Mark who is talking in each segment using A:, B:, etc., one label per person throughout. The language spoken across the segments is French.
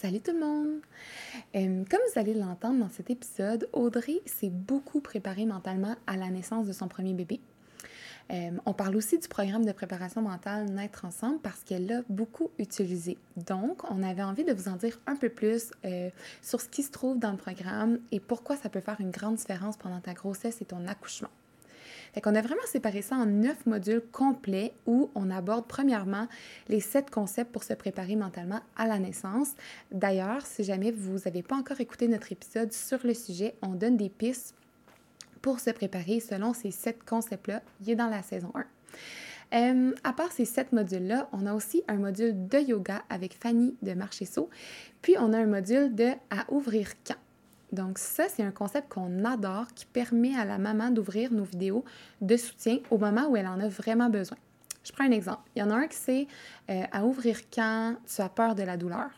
A: Salut tout le monde! Comme vous allez l'entendre dans cet épisode, Audrey s'est beaucoup préparée mentalement à la naissance de son premier bébé. On parle aussi du programme de préparation mentale Naître ensemble parce qu'elle l'a beaucoup utilisé. Donc, on avait envie de vous en dire un peu plus euh, sur ce qui se trouve dans le programme et pourquoi ça peut faire une grande différence pendant ta grossesse et ton accouchement. Fait qu'on a vraiment séparé ça en neuf modules complets où on aborde premièrement les sept concepts pour se préparer mentalement à la naissance. D'ailleurs, si jamais vous n'avez pas encore écouté notre épisode sur le sujet, on donne des pistes pour se préparer selon ces sept concepts-là. Il est dans la saison 1. Euh, à part ces sept modules-là, on a aussi un module de yoga avec Fanny de Marchesso, puis on a un module de à ouvrir quand. Donc ça, c'est un concept qu'on adore qui permet à la maman d'ouvrir nos vidéos de soutien au moment où elle en a vraiment besoin. Je prends un exemple. Il y en a un qui c'est euh, à ouvrir quand tu as peur de la douleur.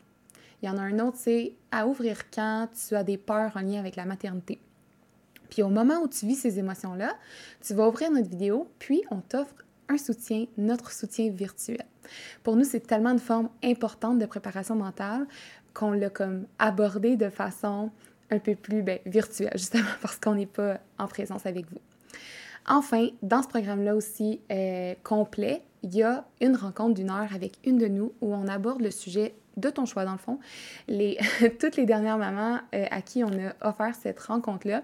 A: Il y en a un autre, c'est à ouvrir quand tu as des peurs en lien avec la maternité. Puis au moment où tu vis ces émotions-là, tu vas ouvrir notre vidéo, puis on t'offre un soutien, notre soutien virtuel. Pour nous, c'est tellement une forme importante de préparation mentale qu'on l'a comme abordé de façon un peu plus ben, virtuel, justement parce qu'on n'est pas en présence avec vous. Enfin, dans ce programme-là aussi euh, complet, il y a une rencontre d'une heure avec une de nous où on aborde le sujet de ton choix, dans le fond. Toutes les dernières mamans euh, à qui on a offert cette rencontre-là,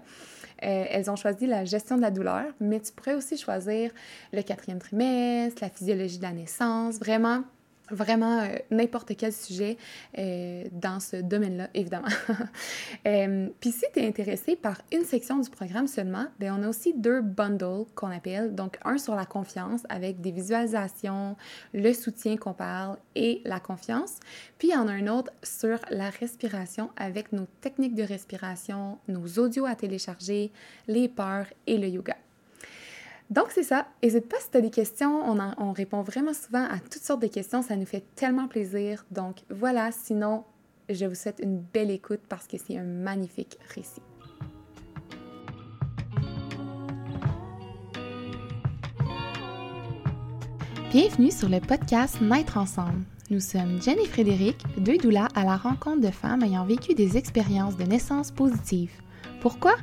A: euh, elles ont choisi la gestion de la douleur, mais tu pourrais aussi choisir le quatrième trimestre, la physiologie de la naissance, vraiment vraiment euh, n'importe quel sujet euh, dans ce domaine-là, évidemment. euh, Puis si tu es intéressé par une section du programme seulement, bien, on a aussi deux bundles qu'on appelle. Donc, un sur la confiance avec des visualisations, le soutien qu'on parle et la confiance. Puis, il y en a un autre sur la respiration avec nos techniques de respiration, nos audios à télécharger, les peurs et le yoga. Donc, c'est ça. N'hésite pas si tu as des questions. On, on, répond vraiment souvent à toutes sortes de questions. Ça nous fait tellement plaisir. Donc, voilà. Sinon, je vous souhaite une belle écoute parce que c'est un magnifique récit. Bienvenue sur le podcast Naître ensemble. Nous sommes Jen et Frédéric, deux doulas à la rencontre de femmes ayant vécu des expériences de naissance positives. Pourquoi?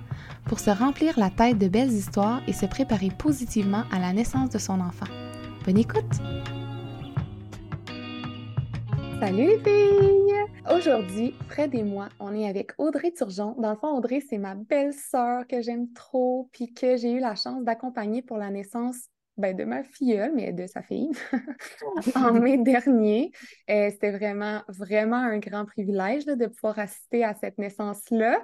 A: Pour se remplir la tête de belles histoires et se préparer positivement à la naissance de son enfant. Bonne écoute! Salut les filles! Aujourd'hui, Fred et moi, on est avec Audrey Turgeon. Dans le fond, Audrey, c'est ma belle-sœur que j'aime trop, puis que j'ai eu la chance d'accompagner pour la naissance ben, de ma filleule, mais de sa fille, en mai dernier. Euh, C'était vraiment, vraiment un grand privilège de pouvoir assister à cette naissance-là.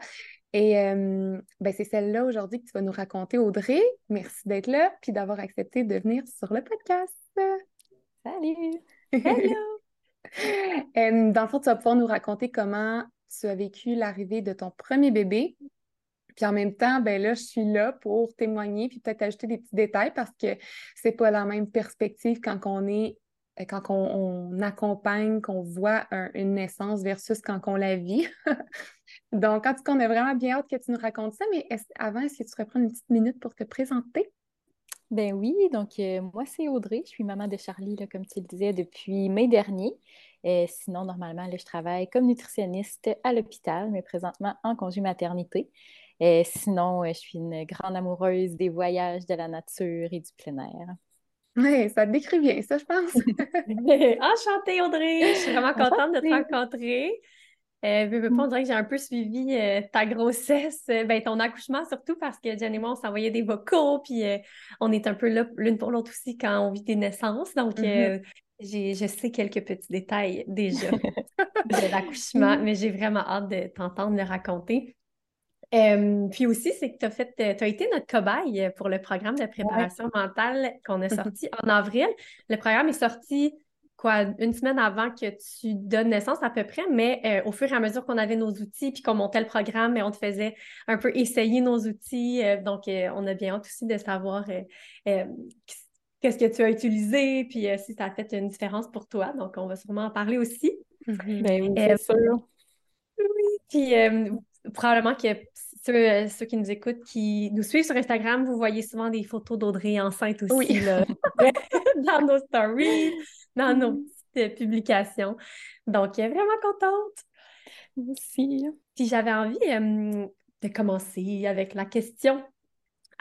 A: Et euh, ben, c'est celle-là aujourd'hui que tu vas nous raconter, Audrey. Merci d'être là, puis d'avoir accepté de venir sur le podcast.
B: Salut! Hello!
A: Euh, dans le fond, tu vas pouvoir nous raconter comment tu as vécu l'arrivée de ton premier bébé. Puis en même temps, ben là, je suis là pour témoigner, puis peut-être ajouter des petits détails parce que c'est pas la même perspective quand on est quand on, accompagne, qu'on voit une naissance versus quand on la vit. Donc, en tout cas, on a vraiment bien hâte que tu nous racontes ça, mais avant, est-ce que tu pourrais prendre une petite minute pour te présenter?
B: Ben oui, donc euh, moi c'est Audrey, je suis maman de Charlie, là, comme tu le disais, depuis mai dernier. Et sinon, normalement, là, je travaille comme nutritionniste à l'hôpital, mais présentement en congé maternité. Sinon, euh, je suis une grande amoureuse des voyages, de la nature et du plein air.
A: Oui, ça te décrit bien, ça, je pense.
C: Enchantée, Audrey! Je suis vraiment contente de te rencontrer. Euh, veux, pas, on dirait que j'ai un peu suivi euh, ta grossesse, euh, ben, ton accouchement surtout parce que Jen et moi, on s'envoyait des vocaux, puis euh, on est un peu là l'une pour l'autre aussi quand on vit des naissances. Donc, mm-hmm. je sais quelques petits détails déjà de l'accouchement, mais j'ai vraiment hâte de t'entendre le raconter puis aussi, c'est que tu as fait, tu as été notre cobaye pour le programme de préparation mentale qu'on a sorti en avril. Le programme est sorti quoi, une semaine avant que tu donnes naissance à peu près, mais euh, au fur et à mesure qu'on avait nos outils puis qu'on montait le programme, on te faisait un peu essayer nos outils. Euh, donc, euh, on a bien hâte aussi de savoir qu'est-ce que tu as utilisé, puis si ça a fait une différence pour toi. Donc, on va sûrement en parler aussi.
B: Ben oui, c'est sûr.
C: Oui, puis probablement que ceux, ceux, qui nous écoutent, qui nous suivent sur Instagram, vous voyez souvent des photos d'Audrey enceinte aussi là, dans nos stories, dans nos petites publications. Donc, vraiment contente.
B: Aussi.
C: Si j'avais envie de commencer avec la question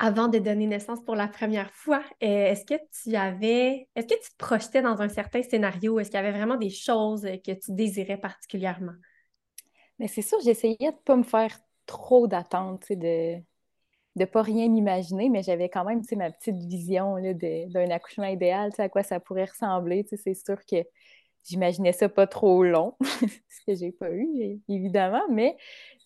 C: avant de donner naissance pour la première fois, est-ce que tu avais, est-ce que tu te projetais dans un certain scénario? Est-ce qu'il y avait vraiment des choses que tu désirais particulièrement?
B: Mais c'est sûr, j'essayais de ne pas me faire trop d'attentes, de ne pas rien imaginer, mais j'avais quand même ma petite vision d'un accouchement idéal, à quoi ça pourrait ressembler. C'est sûr que j'imaginais ça pas trop long, ce que j'ai pas eu, évidemment, mais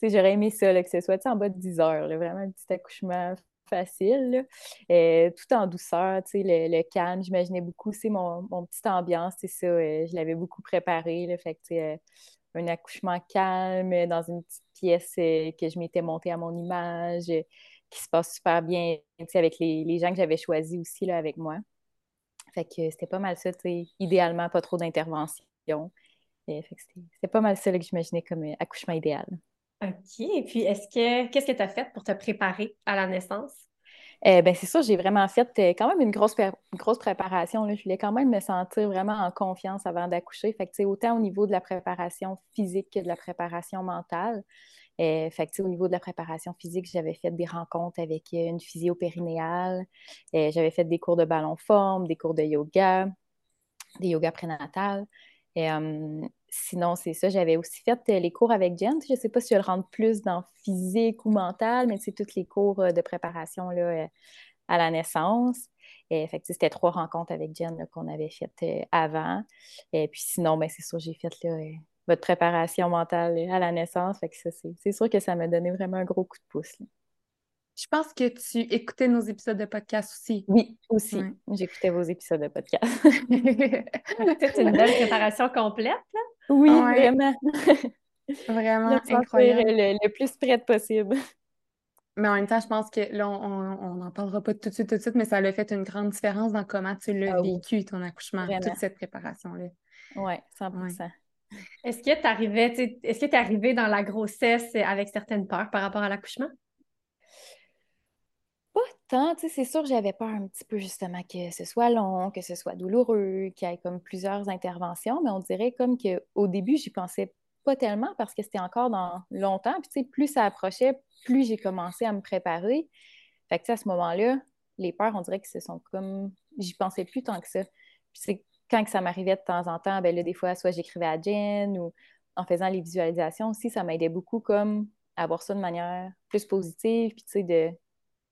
B: j'aurais aimé ça, que ce soit en bas de 10 heures, vraiment un petit accouchement facile, euh, tout en douceur, le, le calme. J'imaginais beaucoup, c'est mon, petite ambiance, c'est ça, euh, je l'avais beaucoup préparé, fait que, euh, un accouchement calme dans une petite pièce que je m'étais montée à mon image, qui se passe super bien avec les, les gens que j'avais choisis aussi là, avec moi. Fait que c'était pas mal ça, idéalement, pas trop d'intervention. C'était pas mal ça que j'imaginais comme accouchement idéal.
C: OK. Et puis, est-ce que qu'est-ce que tu as fait pour te préparer à la naissance?
B: Euh, ben, c'est ça, j'ai vraiment fait euh, quand même une grosse, grosse préparation. Là. Je voulais quand même me sentir vraiment en confiance avant d'accoucher. Fait que, autant au niveau de la préparation physique que de la préparation mentale. Euh, fait que, au niveau de la préparation physique, j'avais fait des rencontres avec une physio périnéale. j'avais fait des cours de ballon forme, des cours de yoga, des yoga prénatal. Et, sinon, c'est ça. J'avais aussi fait euh, les cours avec Jen. Je ne sais pas si je le rentre plus dans physique ou mental, mais c'est tous les cours euh, de préparation là, euh, à la naissance. Et, fait c'était trois rencontres avec Jen qu'on avait faites avant. Et puis sinon, ben, c'est sûr, j'ai fait votre préparation mentale à la naissance. Fait que c'est sûr que ça m'a donné vraiment un gros coup de pouce.
A: Je pense que tu écoutais nos épisodes de podcast aussi.
B: Oui, aussi. J'écoutais vos épisodes de podcast.
C: c'est une belle préparation complète, là?
B: Oui, vraiment.
A: vraiment incroyable.
B: Le, plus prête possible.
A: Mais en même temps, je pense que là, on n'en parlera pas tout de suite, tout de suite, mais ça a fait une grande différence dans comment tu l'as ah vécu, ton accouchement, toute cette préparation-là.
B: Oui, 100
C: Est-ce que tu arrivais, est-ce que tu es arrivé dans la grossesse avec certaines peurs par rapport à l'accouchement?
B: C'est sûr j'avais peur un petit peu justement que ce soit long, que ce soit douloureux, qu'il y ait comme plusieurs interventions, mais on dirait comme qu'au début, j'y pensais pas tellement parce que c'était encore dans longtemps. Puis plus ça approchait, plus j'ai commencé à me préparer. Fait que à ce moment-là, les peurs, on dirait que ce sont comme. J'y pensais plus tant que ça. Puis quand que ça m'arrivait de temps en temps, ben là, des fois, soit j'écrivais à Jen ou en faisant les visualisations aussi, ça m'aidait beaucoup comme à voir ça de manière plus positive, puis tu sais, de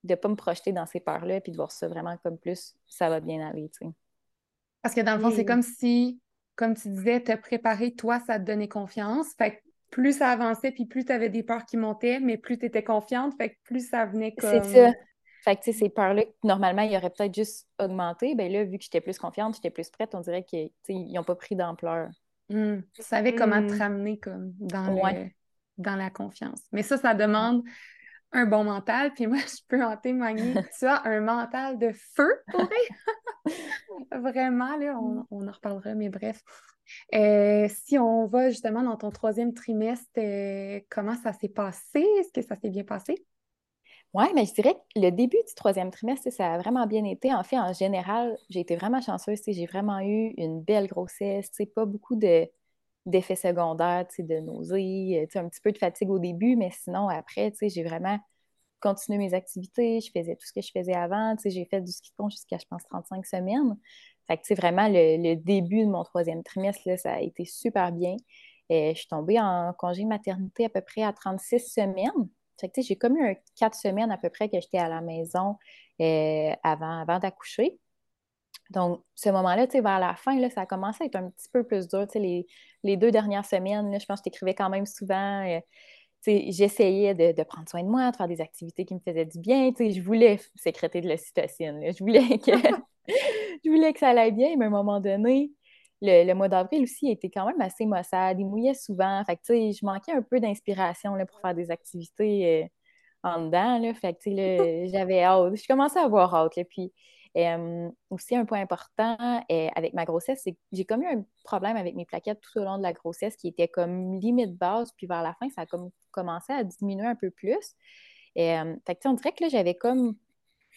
B: de ne pas me projeter dans ces peurs-là, puis de voir ça vraiment comme plus, ça va bien aller, tu sais.
A: Parce que dans le fond, c'est comme si, comme tu disais, te préparer, toi, ça te donnait confiance. Fait que plus ça avançait, puis plus tu avais des peurs qui montaient, mais plus tu étais confiante, fait que plus ça venait comme...
B: C'est ça. Fait que, tu sais, ces peurs-là, normalement, il y aurait peut-être juste augmenté. Ben là, vu que j'étais plus confiante, j'étais plus prête, on dirait qu'ils n'ont pas pris d'ampleur.
A: Mmh. Tu savais comment te mmh. ramener comme dans, dans la confiance. Mais ça, ça demande un bon mental, puis moi, je peux en témoigner. tu as un mental de feu, pour Vraiment, là, on, on, en reparlera, mais bref. Euh, si on va justement dans ton troisième trimestre, euh, comment ça s'est passé? Est-ce que ça s'est bien passé?
B: Oui, mais je dirais que le début du troisième trimestre, ça a vraiment bien été. En fait, en général, j'ai été vraiment chanceuse. J'ai vraiment eu une belle grossesse, pas beaucoup de, d'effets secondaires, de nausées, un petit peu de fatigue au début, mais sinon, après, j'ai vraiment continué mes activités, je faisais tout ce que je faisais avant, j'ai fait du ski de jusqu'à, je pense, 35 semaines. Fait que, vraiment, le, début de mon troisième trimestre, là, ça a été super bien. Et je suis tombée en congé maternité à peu près à 36 semaines. Fait que, j'ai comme eu 4 semaines à peu près que j'étais à la maison euh, avant, avant d'accoucher. Donc, ce moment-là, tu sais, vers la fin, là, ça a commencé à être un petit peu plus dur. Tu sais, les, les deux dernières semaines, je pense que je t'écrivais quand même souvent. Euh, j'essayais de, prendre soin de moi, de faire des activités qui me faisaient du bien. Je voulais sécréter de l'ocytocine. Je voulais que je voulais que ça allait bien, mais à un moment donné, le, mois d'avril aussi était quand même assez maussade. Il mouillait souvent. Fait que, je manquais un peu d'inspiration pour faire des activités euh, en dedans. Là. Fait que, j'avais hâte. Je commençais à avoir hâte. Puis, aussi, un point important avec ma grossesse, c'est que j'ai comme eu un problème avec mes plaquettes tout au long de la grossesse qui était comme limite basse, puis vers la fin, ça a comme commencé à diminuer un peu plus. Et, fait que, on dirait que là, j'avais comme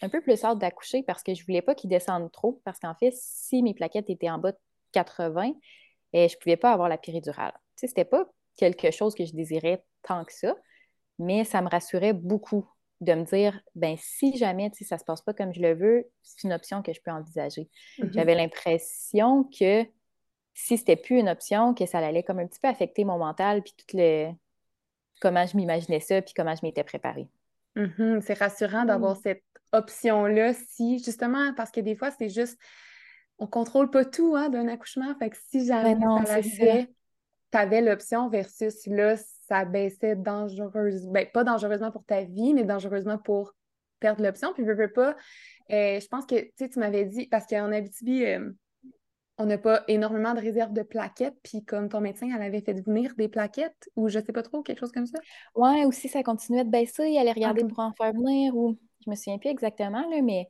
B: un peu plus hâte d'accoucher parce que je voulais pas qu'ils descendent trop, parce qu'en fait, si mes plaquettes étaient en bas de 80, et je pouvais pas avoir la péridurale. Tu sais, c'était pas quelque chose que je désirais tant que ça, mais ça me rassurait beaucoup de me dire, ben si jamais ça ne se passe pas comme je le veux, c'est une option que je peux envisager. Mm-hmm. J'avais l'impression que si c'était plus une option, que ça allait comme un petit peu affecter mon mental, puis tout le comment je m'imaginais ça, puis comment je m'étais préparée.
A: Mm-hmm. C'est rassurant d'avoir mm. cette option-là, si justement, parce que des fois, c'est juste, on contrôle pas tout hein, d'un accouchement, fait que si jamais ben ça tu avais l'option versus là, ça baissait dangereusement, ben, pas dangereusement pour ta vie, mais dangereusement pour perdre l'option. Puis, je veux pas, euh, je pense que, tu m'avais dit, parce qu'en Abitibi, euh, on n'a pas énormément de réserves de plaquettes, puis comme ton médecin, elle avait fait venir des plaquettes, ou je sais pas trop, quelque chose comme ça?
B: Ouais, aussi, ça continuait de baisser, elle allait regarder pour en faire venir, ou je me souviens plus exactement, là, mais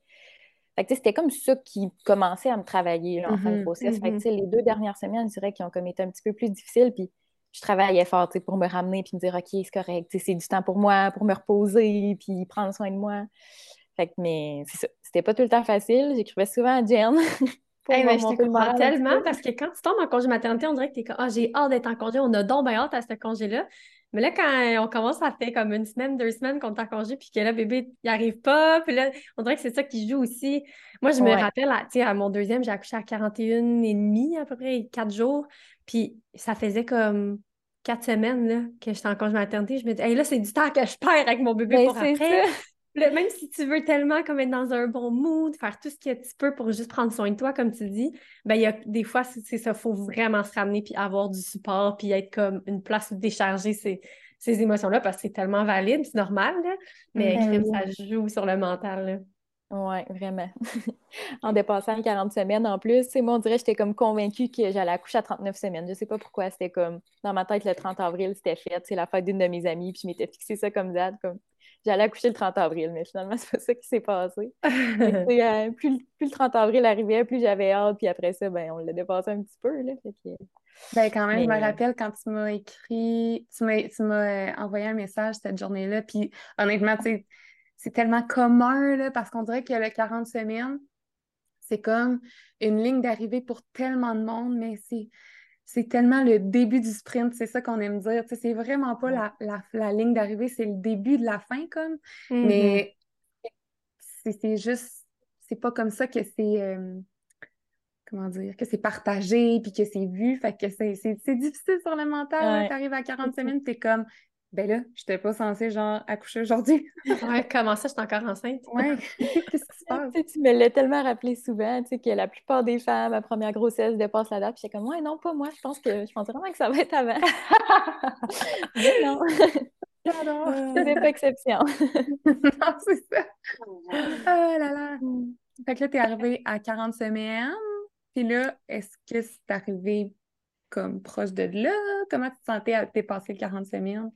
B: c'était comme ça qui commençait à me travailler en fin de mm-hmm, grossesse. Mm-hmm. les deux dernières semaines, je dirais qu'ils ont comme été un petit peu plus difficiles, puis je travaillais fort pour me ramener puis me dire OK, c'est correct, c'est du temps pour moi, pour me reposer puis prendre soin de moi. Fait que, mais c'est ça. C'était pas tout le temps facile. J'écrivais souvent à Jen.
C: Hey, mais je te comprends tellement parce que quand tu tombes en congé maternité, on dirait que tu es comme Ah, j'ai hâte d'être en congé, on a donc bien hâte à ce congé-là. Mais là, quand on commence à faire comme une semaine, deux semaines qu'on est en congé, puis que là, bébé, il arrive pas, puis là, on dirait que c'est ça qui joue aussi. Moi, je me rappelle, tu sais, à mon deuxième, j'ai accouché à 41 et demi, à peu près, quatre jours. Puis ça faisait comme quatre semaines là, que j'étais en congé maternité. Je me dis, hey, là, c'est du temps que je perds avec mon bébé ben, pour après. même si tu veux tellement comme être dans un bon mood, faire tout ce que tu peux pour juste prendre soin de toi, comme tu dis, ben il y a des fois, c'est ça, il faut vraiment se ramener puis avoir du support puis être comme une place où décharger ces, ces émotions-là parce que c'est tellement valide, c'est normal, là, mais ben ça joue sur le mental. Là.
B: Oui, vraiment. en dépassant 40 semaines en plus, moi, on dirait que j'étais comme convaincue que j'allais accoucher à 39 semaines. Je sais pas pourquoi, c'était comme dans ma tête le 30 avril, c'était fait. C'est la fête d'une de mes amies, puis je m'étais fixé ça comme date, comme j'allais accoucher le 30 avril, mais finalement, c'est pas ça qui s'est passé. Euh, plus, le 30 avril arrivait, plus j'avais hâte, puis après ça, ben, on l'a dépassé un petit peu. Là,
A: Ben, quand même, je me rappelle quand tu m'as écrit, tu m'as euh, envoyé un message cette journée-là, puis honnêtement, tu sais, c'est tellement commun, là, parce qu'on dirait que le 40 semaines, c'est comme une ligne d'arrivée pour tellement de monde, mais c'est c'est tellement le début du sprint, c'est ça qu'on aime dire. c'est vraiment pas la, ligne d'arrivée, c'est le début de la fin, comme. Mm-hmm. Mais c'est juste, c'est pas comme ça que c'est. Euh, comment dire, que c'est partagé puis que c'est vu. Fait que c'est difficile sur le mental. Tu arrives à 40 semaines, tu es comme, ben là, je n'étais pas censée, genre, accoucher aujourd'hui.
C: ouais, comment ça, je suis encore enceinte?
A: ouais, qu'est-ce qui se passe?
B: tu me l'as tellement rappelé souvent, tu sais, que la plupart des femmes, à première grossesse, dépassent la date, puis j'étais comme, ouais, non, pas moi, je pense que, je pense vraiment que ça va être avant. Mais non. C'est pas exception.
A: non, c'est ça. Oh là là. Fait que là, t'es arrivée à 40 semaines, puis là, est-ce que c'est arrivé comme proche de là? Comment tu te sentais à dépasser le 40 semaines?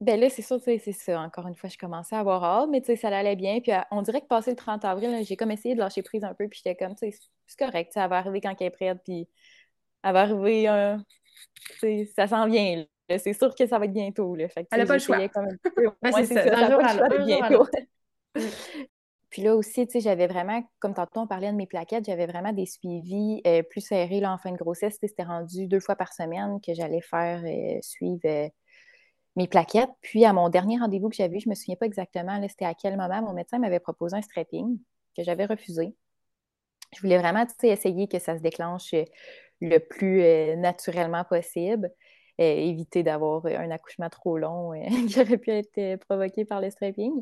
B: Ben là, c'est sûr, c'est ça. Encore une fois, je commençais à avoir hâte, mais tu sais, ça allait bien. Puis on dirait que passé le 30 avril, j'ai comme essayé de lâcher prise un peu, puis j'étais comme, tu sais, c'est correct, ça va arriver quand elle est prête, puis elle va arriver, un... ça s'en vient, C'est sûr que ça va être bientôt, là. Fait
A: elle n'a pas le choix. Comme un peu...
C: c'est ça, ça, jour à bientôt.
B: Puis là aussi, tu sais, j'avais vraiment, comme tantôt on parlait de mes plaquettes, j'avais vraiment des suivis euh, plus serrés là, en fin de grossesse. C'était rendu deux fois par semaine que j'allais faire euh, suivre euh, mes plaquettes. Puis à mon dernier rendez-vous que j'avais eu, je ne me souviens pas exactement, c'était à quel moment mon médecin m'avait proposé un strapping que j'avais refusé. Je voulais vraiment essayer que ça se déclenche euh, le plus euh, naturellement possible, euh, éviter d'avoir un accouchement trop long qui aurait pu être provoqué par le strapping.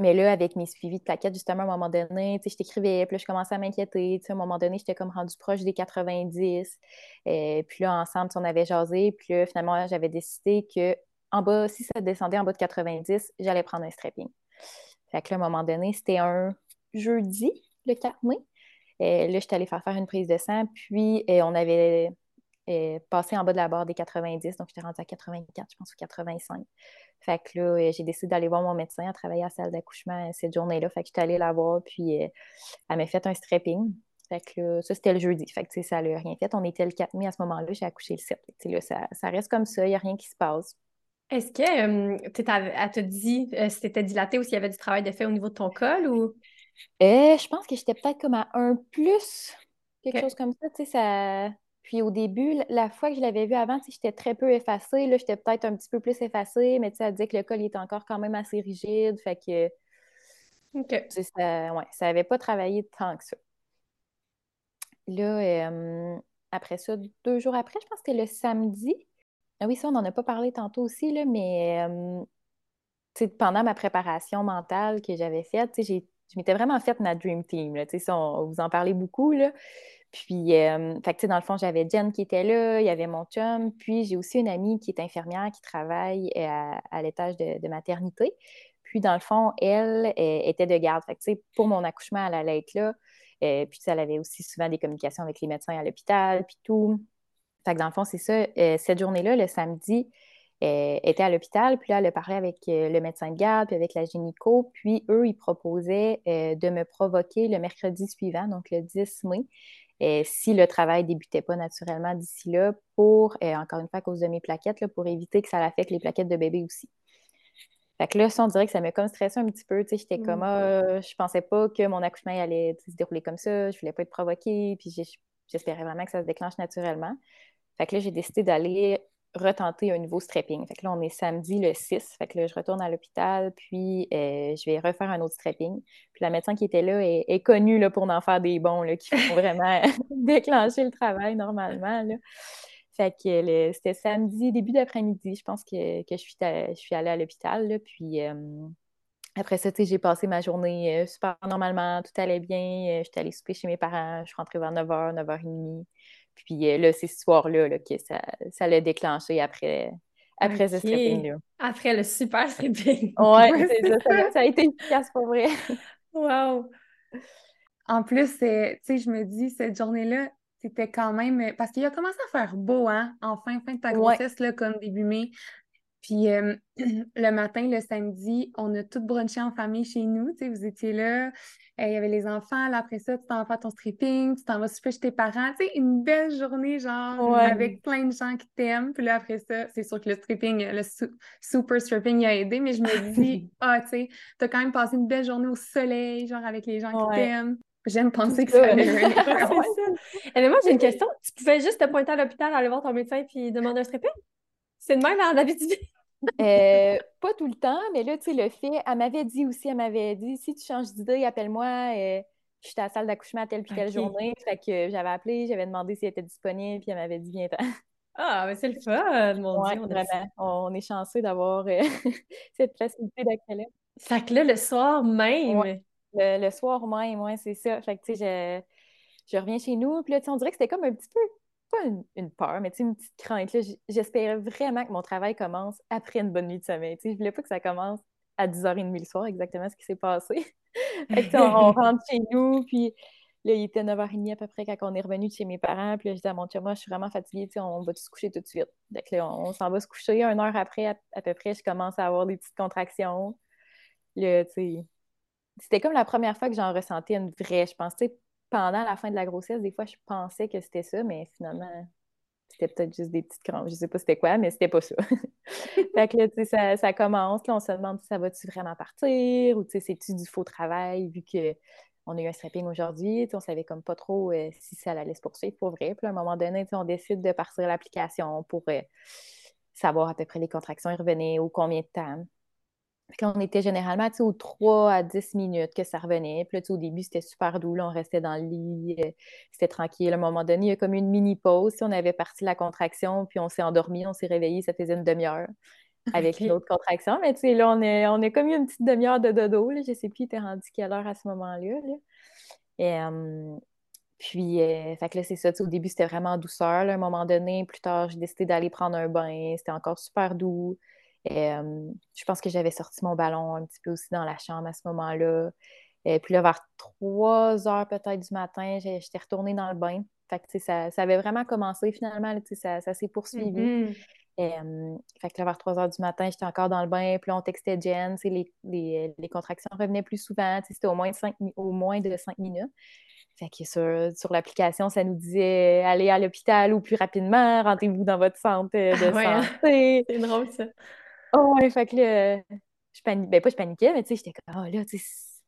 B: Mais là, avec mes suivis de plaquettes, justement, à un moment donné, je t'écrivais, puis là, je commençais à m'inquiéter. À un moment donné, j'étais comme rendue proche des 90. Et puis là, ensemble, on avait jasé. Puis là, finalement, j'avais décidé que en bas, si ça descendait en bas de 90, j'allais prendre un strapping. Fait que là, à un moment donné, c'était un jeudi, le 4 mai. Et là, j'étais allée faire faire une prise de sang. Puis, on avait passé en bas de la barre des 90. Donc, j'étais rendue à 84, je pense, ou 85. Fait que là, euh, j'ai décidé d'aller voir mon médecin. à travailler à la salle d'accouchement euh, cette journée-là. Fait que j'étais allée la voir, puis euh, elle m'a fait un strapping. Fait que là, ça, c'était le jeudi. Fait que ça n'a rien fait. On était le 4 mai à ce moment-là. J'ai accouché le 7. Là, ça, ça, reste comme ça. Il n'y a rien qui se passe.
C: Est-ce que elle te dit si tu étais dilaté ou s'il y avait du travail de fait au niveau de ton col ou?
B: je pense que j'étais peut-être comme à un plus, quelque chose comme ça. Tu sais, ça Puis au début, la fois que je l'avais vu avant, j'étais très peu effacée. Là, j'étais peut-être un petit peu plus effacée, mais elle disait que le col était encore quand même assez rigide. Fait que. Ça, ouais, ça n'avait pas travaillé tant que ça. Là, euh, après ça, deux jours après, je pense que c'était le samedi. Ah oui, ça, on n'en a pas parlé tantôt aussi, là, mais euh, pendant ma préparation mentale que j'avais faite, je m'étais vraiment faite ma Dream Team. Là, on, vous en parlez beaucoup. Là. Puis, euh, fait dans le fond, j'avais Jen qui était là, il y avait mon chum, puis j'ai aussi une amie qui est infirmière qui travaille à, l'étage de, maternité. Puis, dans le fond, elle, était de garde. Fait pour mon accouchement, elle allait être là. Euh, puis, elle avait aussi souvent des communications avec les médecins à l'hôpital, puis tout. Fait que dans le fond, c'est ça. Euh, cette journée-là, le samedi, elle était à l'hôpital, puis là, elle a parlé avec le médecin de garde, puis avec la gynéco, puis eux, ils proposaient de me provoquer le mercredi suivant, donc le 10 mai, si le travail débutait pas naturellement d'ici là, pour, euh, encore une fois, à cause de mes plaquettes, là, pour éviter que ça affecte les plaquettes de bébé aussi. Fait que là, ça, on dirait que ça m'a comme stressé un petit peu. J'étais comme, mm. ah, je pensais pas que mon accouchement allait se dérouler comme ça. Je voulais pas être provoquée. Puis j'espérais vraiment que ça se déclenche naturellement. Fait que là, j'ai décidé d'aller retenter un nouveau strapping. Fait que là, on est samedi le 6. Fait que là, je retourne à l'hôpital, puis euh, je vais refaire un autre strapping. Puis la médecin qui était là est, connue là, pour en faire des bons, là, qui font vraiment déclencher le travail normalement. Fait que c'était samedi, début d'après-midi, je pense que, je, suis je suis allée à l'hôpital. Puis euh, après ça, j'ai passé ma journée euh, super normalement, tout allait bien. J'étais allée souper chez mes parents, je suis rentrée vers 9h, 9h30. Puis euh, là, c'est ce soir-là là, que ça, l'a déclenché après, après ce stripping-là.
C: Après le super stripping.
B: Oui, c'est ça, ça, a été efficace pour vrai.
C: wow!
A: En plus, tu sais, je me dis, cette journée-là, c'était quand même. Parce qu'il a commencé à faire beau, hein, en fin, fin de ta grossesse, là, comme début mai. Puis euh, le matin, le samedi, on a tout brunché en famille chez nous. Tu sais, vous étiez là, euh, il y avait les enfants. Là, après ça, tu t'en vas faire ton stripping, tu t'en vas souper chez tes parents. Tu sais, une belle journée, genre, avec plein de gens qui t'aiment. Puis là, après ça, c'est sûr que le stripping, le super stripping a aidé, mais je me dis, ah, tu sais, t'as quand même passé une belle journée au soleil, genre, avec les gens qui t'aiment. J'aime penser que ça allait
C: Et moi, j'ai une question. Tu pouvais juste te pointer à l'hôpital, aller voir ton médecin puis demander un stripping? C'est de même en Abitibi?
B: euh, pas tout le temps, mais là, tu sais, le fait, elle m'avait dit aussi, elle m'avait dit, si tu changes d'idée, appelle-moi. Euh, je suis à la salle d'accouchement à telle puis telle journée. Fait que j'avais appelé, j'avais demandé si elle était disponible, puis elle m'avait dit, viens
C: Ah, mais c'est le fun, mon Dieu.
B: Vraiment. On est chanceux d'avoir euh, cette facilité d'accès
C: Fait que là, le soir même.
B: Le, soir même, ouais, c'est ça. Fait que, tu sais, je, je reviens chez nous, puis là, on dirait que c'était comme un petit peu pas une, peur, mais une petite crainte. J'espérais vraiment que mon travail commence après une bonne nuit de sommeil. Je ne voulais pas que ça commence à 10h30 le soir, exactement ce qui s'est passé. on, rentre chez nous, puis là, il était 9h30 à peu près quand on est revenu de chez mes parents. Puis là, je dis à mon chum, moi, je suis vraiment fatiguée, on va se coucher tout de suite. Donc là, on, s'en va se coucher. Une heure après, à, peu près, je commence à avoir des petites contractions. c'était comme la première fois que j'en ressentais une vraie, je pense, pendant la fin de la grossesse, des fois, je pensais que c'était ça, mais finalement, c'était peut-être juste des petites crampes. Je sais pas c'était quoi, mais c'était pas ça. fait que là, tu sais, ça, commence. Là, on se demande si ça va-tu vraiment partir ou tu sais, c'est-tu du faux travail vu qu'on a eu un strapping aujourd'hui. On savait comme pas trop euh, si ça allait se poursuivre pour vrai. Puis à un moment donné, on décide de partir l'application pour euh, savoir à peu près les contractions et revenaient ou combien de temps. On était généralement aux 3 à 10 minutes que ça revenait. Puis là, au début, c'était super doux. on restait dans le lit, euh, c'était tranquille. À un moment donné, il y a comme une mini pause. on avait parti la contraction, puis on s'est endormi, on s'est réveillé, ça faisait une demi-heure avec une autre contraction. Mais tu sais, là, on a, on comme eu une petite demi-heure de dodo. Là. Je sais plus, il était rendu quelle heure à ce moment-là. Et, puis, euh, fait que là, c'est ça. Au début, c'était vraiment en douceur. À un moment donné, plus tard, j'ai décidé d'aller prendre un bain. C'était encore super doux. Euh, je pense que j'avais sorti mon ballon un petit peu aussi dans la chambre à ce moment-là. Et euh, puis là, vers 3 heures peut-être du matin, j'étais retournée dans le bain. Fait que, ça, ça avait vraiment commencé finalement, ça, ça s'est poursuivi. Mm-hmm. Euh, fait que là, vers 3 heures du matin, j'étais encore dans le bain, puis là, on textait Jen, les, les, les, contractions revenaient plus souvent, c'était au moins, au moins de 5 minutes. Fait que sur, sur l'application, ça nous disait allez à l'hôpital ou plus rapidement, rentrez-vous dans votre centre de
C: hein.
B: santé.
C: C'est drôle ça.
B: Oh, ouais, fait que là, je paniquais. Ben, pas je paniquais, mais tu sais, j'étais comme, oh là,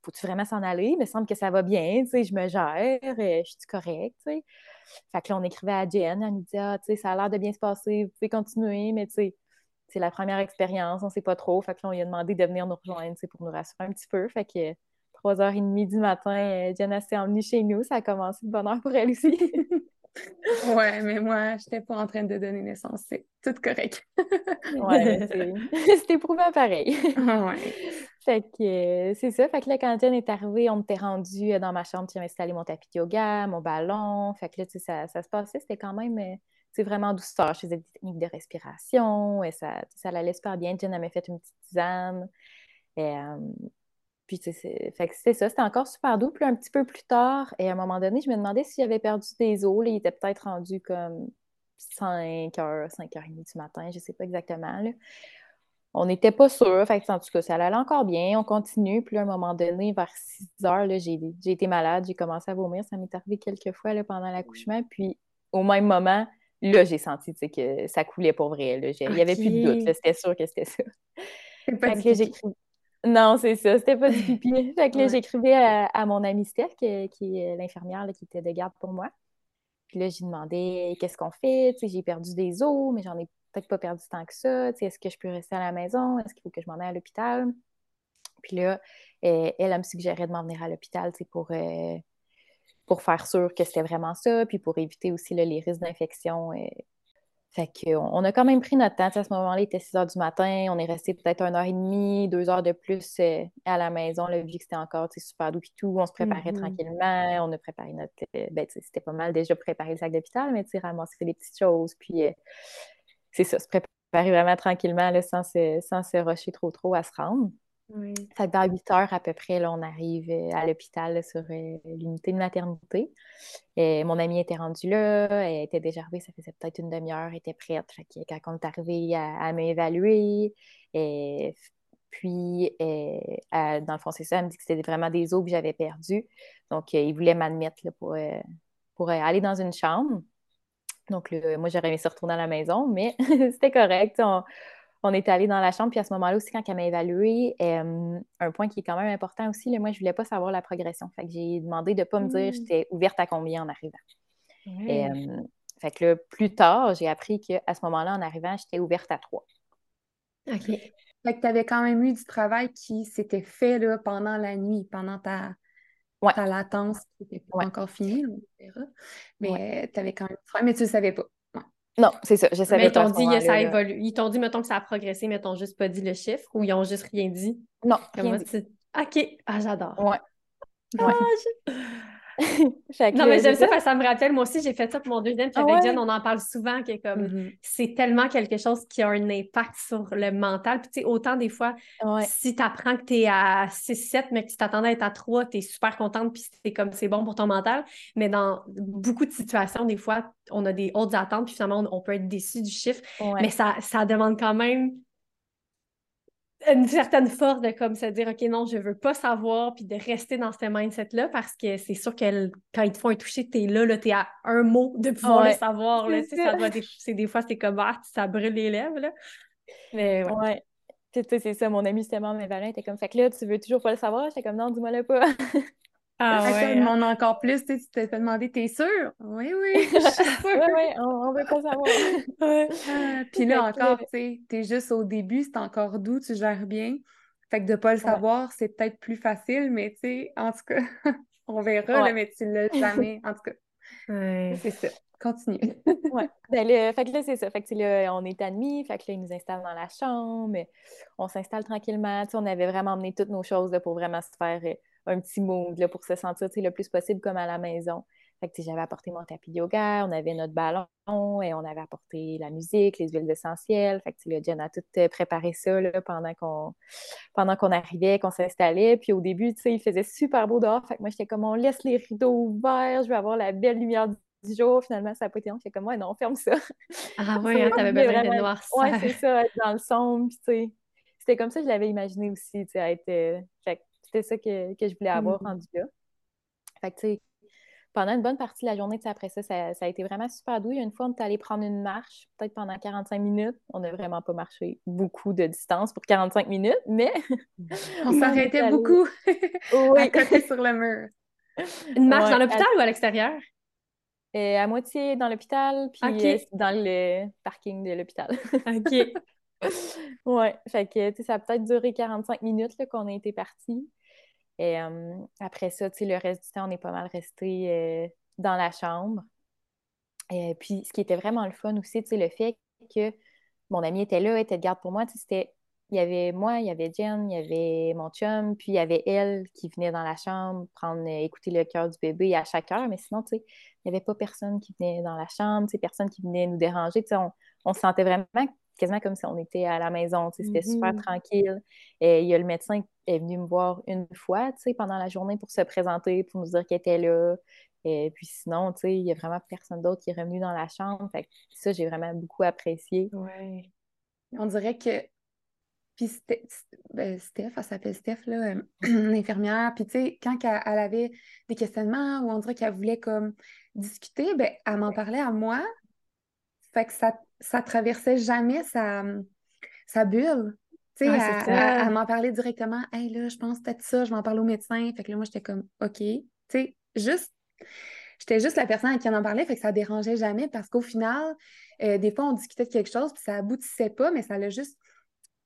B: faut-tu vraiment s'en aller? Il me semble que ça va bien, tu sais, je me gère, euh, je suis correcte, tu sais. Fait que là, on écrivait à Jen, elle nous disait, ah, tu sais, ça a l'air de bien se passer, vous pouvez continuer, mais tu sais, c'est la première expérience, on sait pas trop. Fait que là, on lui a demandé de venir nous rejoindre, pour nous rassurer un petit peu. Fait que 3h30 du matin, euh, Jen s'est emmenée chez nous. Ça a commencé de bonne heure pour elle aussi.
A: ouais, mais moi, je n'étais pas en train de donner naissance. C'est tout correct.
B: ouais, c'était éprouvant pareil.
A: ouais.
B: Fait que euh, c'est ça. Fait que là, quand Jen est arrivée, on était rendu euh, dans ma chambre, j'ai installé mon tapis de yoga, mon ballon. Fait que là, tu sais, ça, ça se passait, c'était quand même c'est vraiment douceur. Je faisais des techniques de respiration et ça, ça allait super bien. Jen avait fait une petite tisane. Et, puis, c'est ça, c'était encore super doux. Puis, un petit peu plus tard, et à un moment donné, je me demandais s'il avait perdu des os. il était peut-être rendu comme 5 h, 5 h 30 du matin, je ne sais pas exactement. On n'était pas sûr. Fait en tout cas, ça allait encore bien. On continue. Puis, à un moment donné, vers 6 h, j'ai été malade. J'ai commencé à vomir. Ça m'est arrivé quelques fois là, pendant l'accouchement. Puis, au même moment, là, j'ai senti que ça coulait pour vrai. Il n'y avait plus de doute. C'était sûr que c'était ça. Fait non, c'est ça, c'était pas du pipi. fait que là, j'écrivais à, mon amie Steph, qui, est l'infirmière qui était de garde pour moi. Puis là, j'ai demandé qu'est-ce qu'on fait? j'ai perdu des os, mais j'en ai peut-être pas perdu tant que ça. Est-ce que je peux rester à la maison? Est-ce qu'il faut que je m'en aille à l'hôpital? Puis là, elle, elle, me suggérait de m'en venir à l'hôpital pour, euh, pour faire sûr que c'était vraiment ça, puis pour éviter aussi les risques d'infection. Euh, fait qu'on a quand même pris notre temps. à ce moment-là, il était 6 heures du matin. On est resté peut-être une heure et demie, deux heures de plus euh, à la maison, là, vu que c'était encore super doux et tout. On se préparait mm-hmm. tranquillement. On a préparé notre. Euh, ben, c'était pas mal déjà préparer le sac d'hôpital, mais ramasser des petites choses. Puis euh, c'est ça, se préparer vraiment tranquillement là, sans, se, sans se rusher trop trop à se rendre. Oui. Que vers 8 heures à peu près, là, on arrive euh, à l'hôpital sur euh, l'unité de maternité. Et mon amie était rendue là, elle était déjà arrivée, ça faisait peut-être une demi-heure, elle était prête. Fait quand on est arrivé à, m'évaluer, et, puis dans le fond, c'est ça, elle me dit que c'était vraiment des os que j'avais perdus. Donc, euh, il voulait m'admettre pour, pour aller dans une chambre. Donc, moi, j'aurais aimé se retourner à la maison, mais c'était correct est allé dans la chambre, puis à ce moment-là aussi, quand elle m'a évalué, euh, un point qui est quand même important aussi, moi, je ne voulais pas savoir la progression. Fait que j'ai demandé de ne pas me dire mmh. j'étais ouverte à combien en arrivant. Euh, fait que là, plus tard, j'ai appris qu'à ce moment-là, en arrivant, j'étais ouverte à trois.
A: OK. Fait que tu avais quand même eu du travail qui s'était fait là, pendant la nuit, pendant ta, ta latence qui n'était pas encore finie, etc. Mais tu avais quand même du travail, mais tu ne le savais pas.
B: Non, c'est ça, je savais
C: Mais ils t'ont dit que ça évolue. Ils t'ont dit, mettons, que ça a progressé, mais ils t'ont juste pas dit le chiffre ou ils ont juste rien dit?
B: Non, rien dit.
C: OK. Ah, j'adore.
B: Ouais.
C: Ah, non, mais j'aime ça parce que ça me rappelle, moi aussi, j'ai fait ça pour mon deuxième. Puis ah avec Jen, on en parle souvent, que comme mm-hmm. c'est tellement quelque chose qui a un impact sur le mental. Puis tu sais, autant des fois, si tu apprends que tu es à 6-7, mais que tu t'attendais à être à 3, tu es super contente, puis c'est comme c'est bon pour ton mental. Mais dans beaucoup de situations, des fois, on a des hautes attentes, puis finalement, on, peut être déçu du chiffre. Mais ça, ça demande quand même une certaine force de comme se dire OK, non, je veux pas savoir, puis de rester dans ce mindset-là parce que c'est sûr que quand ils te font un toucher, t'es là, là t'es à un mot de pouvoir le savoir. Là, ça doit des, des fois, c'est comme ah, ça brûle les lèvres. Là.
B: Mais ouais. C'est ça, mon ami justement, mes parents étaient comme fait que là, tu veux toujours pas le savoir? J'étais comme non, dis-moi le pas.
A: Ah ouais. Hein. On a encore plus, tu t'es fait demander, t'es sûr? Oui, oui, je suis sûre.
B: oui, oui, on, veut pas savoir.
A: Ah, puis là encore, tu sais, t'es juste au début, c'est encore doux, tu gères bien. Fait que de pas le savoir, c'est peut-être plus facile, mais tu sais, en tout cas, on verra, là, mais tu l'as jamais. En tout cas, c'est ça. Continue.
B: ouais. Ben, fait que là, c'est ça. Fait que là, on est admis. Fait que là, ils nous installent dans la chambre. On s'installe tranquillement. Tu sais, on avait vraiment emmené toutes nos choses là, pour vraiment se faire euh, un petit mood là, pour se sentir le plus possible comme à la maison. Fait que j'avais apporté mon tapis de yoga, on avait notre ballon et on avait apporté la musique, les huiles essentielles. Fait que le Jen a tout euh, préparé ça là, pendant qu'on pendant qu'on arrivait, qu'on s'installait. Puis au début, il faisait super beau dehors. Fait que moi, j'étais comme on laisse les rideaux ouverts, je vais avoir la belle lumière du jour. Finalement, ça n'a pas été long. J'étais comme ouais, non, on ferme ça.
C: Ah oui, hein, t'avais besoin de noir.
B: Ouais, c'est ça, être dans le sombre. C'était comme ça que je l'avais imaginé aussi, être. Euh, c'était ça que, je voulais avoir mm. rendu là. Fait que, tu sais, pendant une bonne partie de la journée, après ça, ça, a été vraiment super doux. Il y a une fois, on est allé prendre une marche, peut-être pendant 45 minutes. On n'a vraiment pas marché beaucoup de distance pour 45 minutes, mais.
A: on s'arrêtait beaucoup à côté sur le mur.
C: Une marche dans l'hôpital ou à l'extérieur?
B: Et à moitié dans l'hôpital, puis dans le parking de l'hôpital.
C: OK.
B: ouais, fait que ça a peut-être duré 45 minutes qu'on a été partis. Et après ça, le reste du temps, on est pas mal resté dans la chambre. Et puis, ce qui était vraiment le fun aussi, le fait que mon ami était là, était de garde pour moi, c'était il y avait moi, il y avait Jen, il y avait mon chum, puis il y avait elle qui venait dans la chambre prendre, écouter le cœur du bébé à chaque heure. Mais sinon, tu sais, il n'y avait pas personne qui venait dans la chambre, personne qui venait nous déranger. On, on, se sentait vraiment quasiment comme si on était à la maison. C'était super mm-hmm. tranquille. Et il y a le médecin qui est venu me voir une fois, tu sais, pendant la journée pour se présenter, pour nous dire qu'il était là. Et puis sinon, tu sais, il n'y a vraiment personne d'autre qui est revenu dans la chambre. Fait ça, j'ai vraiment beaucoup apprécié.
A: Oui. On dirait que. Puis ben, Steph, elle s'appelle Steph, là, l'infirmière. Puis tu sais, quand elle, avait des questionnements ou on dirait qu'elle voulait comme discuter, ben, elle m'en parlait à moi. Fait que ça, ça traversait jamais sa, sa bulle. Tu sais, elle, m'en parlait directement. Hey, là, je pense peut-être ça, je m'en parle au médecin. Fait que là, moi, j'étais comme, OK. Tu sais, juste j'étais juste la personne à qui on en parlait, fait que ça dérangeait jamais parce qu'au final, euh, des fois, on discutait de quelque chose, puis ça aboutissait pas, mais ça l'a juste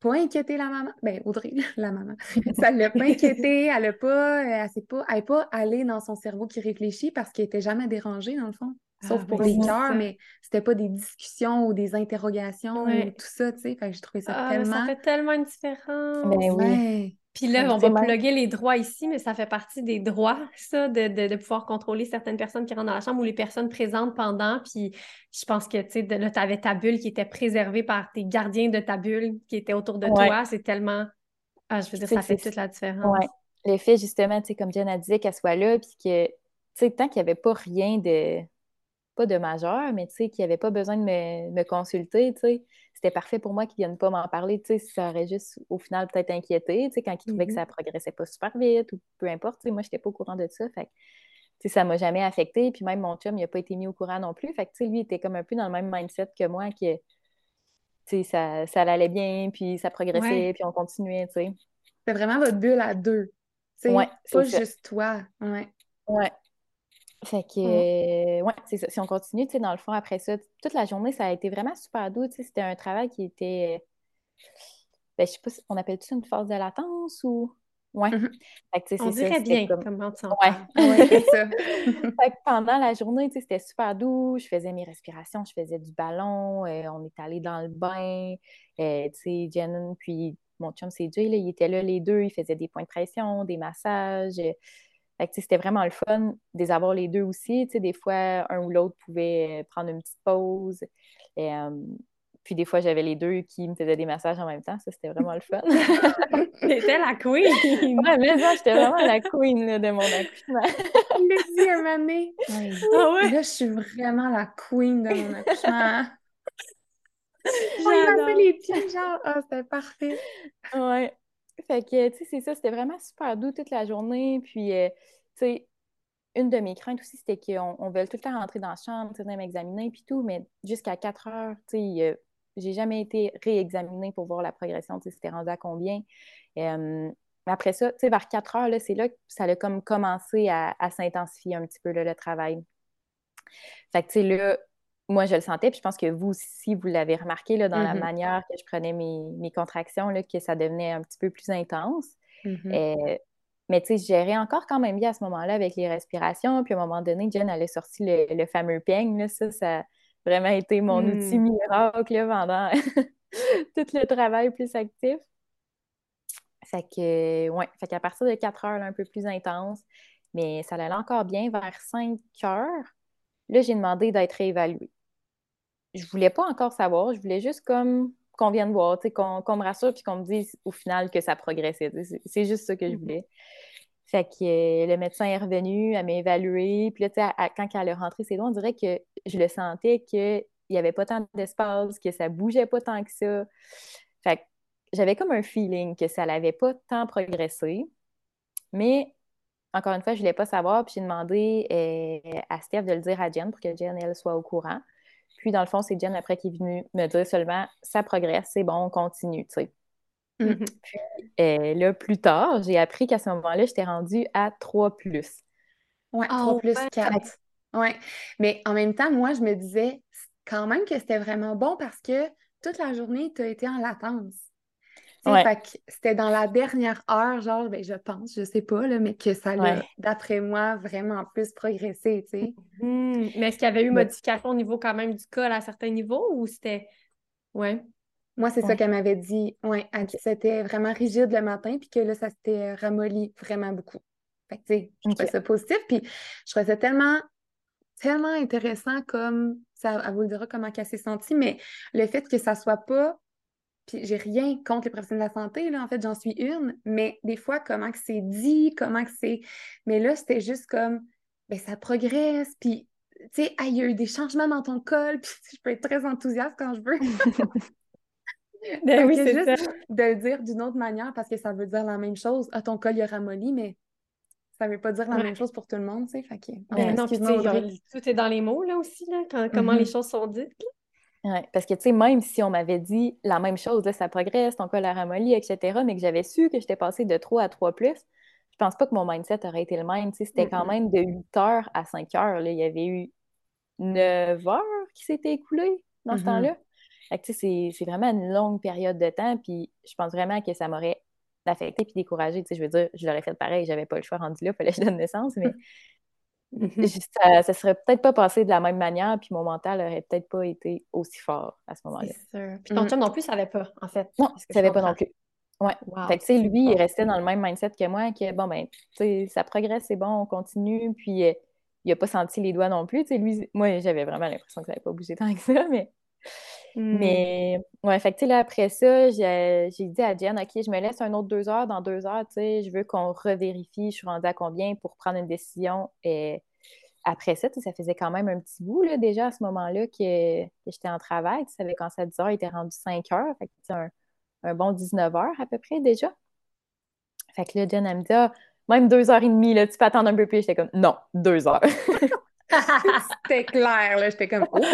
A: pas inquiété la maman. Ben, Audrey, la maman. ça l'a pas inquiété, elle a pas, elle pas, elle est pas allée dans son cerveau qui réfléchit parce qu'elle était jamais dérangée, dans le fond. Sauf ah, pour les cœurs, mais c'était pas des discussions ou des interrogations ou tout ça, tu sais. Fait que j'ai trouvé ça ah, tellement.
C: Ça fait tellement une différence.
B: Ben oui.
C: Puis là, on va plugger les droits ici, mais ça fait partie des droits, ça, de, pouvoir contrôler certaines personnes qui rentrent dans la chambre ou les personnes présentes pendant. Puis je pense que, tu sais, là, tu avais ta bulle qui était préservée par tes gardiens de ta bulle qui étaient autour de toi. C'est tellement. Ah, je veux dire, ça fait toute la différence.
B: Oui. Le fait, justement, tu sais, comme Jen a dit, qu'elle soit là, puis que, tu sais, tant qu'il n'y avait pas rien de. Pas de majeur, mais tu sais, qu'il n'y avait pas besoin de me, me consulter, tu sais c'était parfait pour moi qu'ils viennent pas m'en parler. Tu sais, ça aurait juste, au final, peut-être inquiété, tu sais, quand ils trouvaient que mm-hmm. ça progressait pas super vite ou peu importe. Tu sais, moi, j'étais pas au courant de ça. Fait tu sais, ça m'a jamais affecté. Puis même mon chum, il a pas été mis au courant non plus. Fait que, tu sais, lui, il était comme un peu dans le même mindset que moi, que, tu sais, ça, ça allait bien, puis ça progressait, puis on continuait, tu sais.
A: C'est vraiment votre bulle à deux. Tu sais, pas juste toi. Ouais.
B: Ouais. Fait que, mmh. ouais, c'est ça. Si on continue, tu sais, dans le fond, après ça, toute la journée, ça a été vraiment super doux. Tu sais, c'était un travail qui était. Ben, je sais pas si on appelle ça une phase de latence ou. Ouais.
C: Mmh fait que, on dirait bien comme... comment tu
B: Ouais, ouais c'est ça. fait que pendant la journée, tu sais, c'était super doux. Je faisais mes respirations, je faisais du ballon. Euh, on est allé dans le bain. Euh, tu sais, Jen, puis mon chum, c'est Jay, là, ils étaient là les deux. Ils faisaient des points de pression, des massages c'était vraiment le fun de les avoir les deux aussi. des fois, un ou l'autre pouvait euh, prendre une petite pause. Et, euh, puis des fois, j'avais les deux qui me faisaient des massages en même temps. Ça, c'était vraiment le fun.
C: C'était la queen!
B: ouais, mais ça, j'étais vraiment la queen de mon accouchement.
A: Je l'ai dit à ma mère. Ah ouais? Là, je suis vraiment la queen de mon accouchement. J'ai fait les pieds, genre, ah, c'était parfait.
B: Ouais. Fait que, tu sais, c'est ça, c'était vraiment super doux toute la journée. Puis, euh, tu sais, une de mes craintes aussi, c'était qu'on on veut tout le temps rentrer dans la chambre, tu sais, m'examiner, puis tout, mais jusqu'à 4 heures, tu sais, euh, j'ai jamais été réexaminée pour voir la progression, tu sais, c'était rendu à combien. Mais après ça, tu sais, vers 4 heures, là, c'est là que ça a comme commencé à, s'intensifier un petit peu, le travail. Fait que, tu sais, là, moi, je le sentais, puis je pense que vous aussi, vous l'avez remarqué là, dans la mm-hmm. manière que je prenais mes, contractions, là, que ça devenait un petit peu plus intense. Mm-hmm. Euh, mais tu sais, je gérais encore quand même bien à ce moment-là avec les respirations. Puis à un moment donné, Jen, elle a sorti le, fameux peigne. Là, ça, ça a vraiment été mon mm. outil miracle pendant tout le travail plus actif. Fait que, ouais, fait qu'à partir de 4 heures, un peu plus intense, mais ça allait encore bien vers 5 heures. Là, j'ai demandé d'être réévaluée je voulais pas encore savoir, je voulais juste comme qu'on vienne voir, qu'on me rassure puis qu'on me dise au final que ça progressait. C'est juste ça que je mhm. voulais. Fait que euh, le médecin est revenu, elle m'a évalué. Puis là, quand elle a rentré ses doigts, on dirait que je le sentais qu'il n'y avait pas tant d'espace, que ça bougeait pas tant que ça. Fait que j'avais comme un feeling que ça n'avait pas tant progressé. Mais encore une fois, je ne voulais pas savoir. Puis j'ai demandé euh, à Steph de le dire à Jen pour que Jen, elle, soit au courant. Puis, dans le fond, c'est Jen après qui est venue me dire seulement ça progresse, c'est bon, on continue, tu sais. Mm-hmm. Puis euh, là, plus tard, j'ai appris qu'à ce moment-là, j'étais rendue à 3 plus.
A: Ouais, 3 plus 4. Oui, mais en même temps, moi, je me disais quand même que c'était vraiment bon parce que toute la journée, tu as été en latence. C'était dans la dernière heure, genre, ben, je pense, je sais pas, là, mais que ça a, d'après moi, vraiment plus progressé, tu sais.
C: Mm-hmm. Mais est-ce qu'il y avait eu modification au niveau quand même du col à certains niveaux ou c'était... Ouais?
A: Moi, c'est ça qu'elle m'avait dit. Oui, elle dit que c'était vraiment rigide le matin, puis que là, ça s'était ramolli vraiment beaucoup. Fait que, tu sais, je trouvais ça positif, puis je trouvais ça tellement tellement intéressant comme ça, elle vous le dira comment elle s'est sentie, mais le fait que ça soit pas, puis j'ai rien contre les professionnels de la santé, là, en fait, j'en suis une, mais des fois, comment que c'est dit, comment que c'est. Mais là, c'était juste comme, ben ça progresse, puis, tu sais, il y a eu des changements dans ton col, puis je peux être très enthousiaste quand je veux. ben oui, c'est juste de le dire d'une autre manière parce que ça veut dire la même chose. Ah, ton col, il a ramolli, mais ça veut pas dire la même chose pour tout le monde, tu sais. Fait que,
C: ben non, tout est dans les mots, là, aussi, là, comment les mm-hmm. choses sont dites.
B: Oui, parce que, tu sais, même si on m'avait dit la même chose, là, ça progresse, ton col a ramolli, etc., mais que j'avais su que j'étais passée de 3 à 3 plus, je pense pas que mon mindset aurait été le même. Tu sais, c'était quand même de 8 heures à 5 heures. Là. Il y avait eu 9 heures qui s'étaient écoulées dans ce mm-hmm. temps-là. Tu sais, c'est vraiment une longue période de temps, puis je pense vraiment que ça m'aurait d'affecter puis décourager. Tu sais, je veux dire, je l'aurais fait pareil, j'avais pas le choix rendu là, il fallait que je donne naissance, mais mm-hmm. ça, ça serait peut-être pas passé de la même manière, puis mon mental aurait peut-être pas été aussi fort à ce moment-là.
C: C'est sûr. Puis ton chum non plus savait pas, en fait.
B: Non, il savait pas non plus. Ouais. fait que, tu sais, lui, il restait dans le même mindset que moi, que bon, ben, tu sais, ça progresse, c'est bon, on continue, puis euh, il a pas senti les doigts non plus. Tu sais, lui, moi, j'avais vraiment l'impression que ça n'avait pas bougé tant que ça, mais Hmm. Mais, ouais, fait que, là, après ça, j'ai dit à Jen, OK, je me laisse un autre deux heures. Dans deux heures, tu sais, je veux qu'on revérifie, je suis rendue à combien pour prendre une décision. Et après ça, ça faisait quand même un petit bout, là, déjà, à ce moment-là, que, j'étais en travail. Tu savais, quand ça 10 heures, il était rendu 5 heures. Fait que, un, un bon 19 heures à peu près, déjà. Fait que là, Jen, elle me dit, ah, même deux heures et demie, là, tu peux attendre un peu plus. J'étais comme, non, deux heures.
A: C'était clair, là. J'étais comme, OK.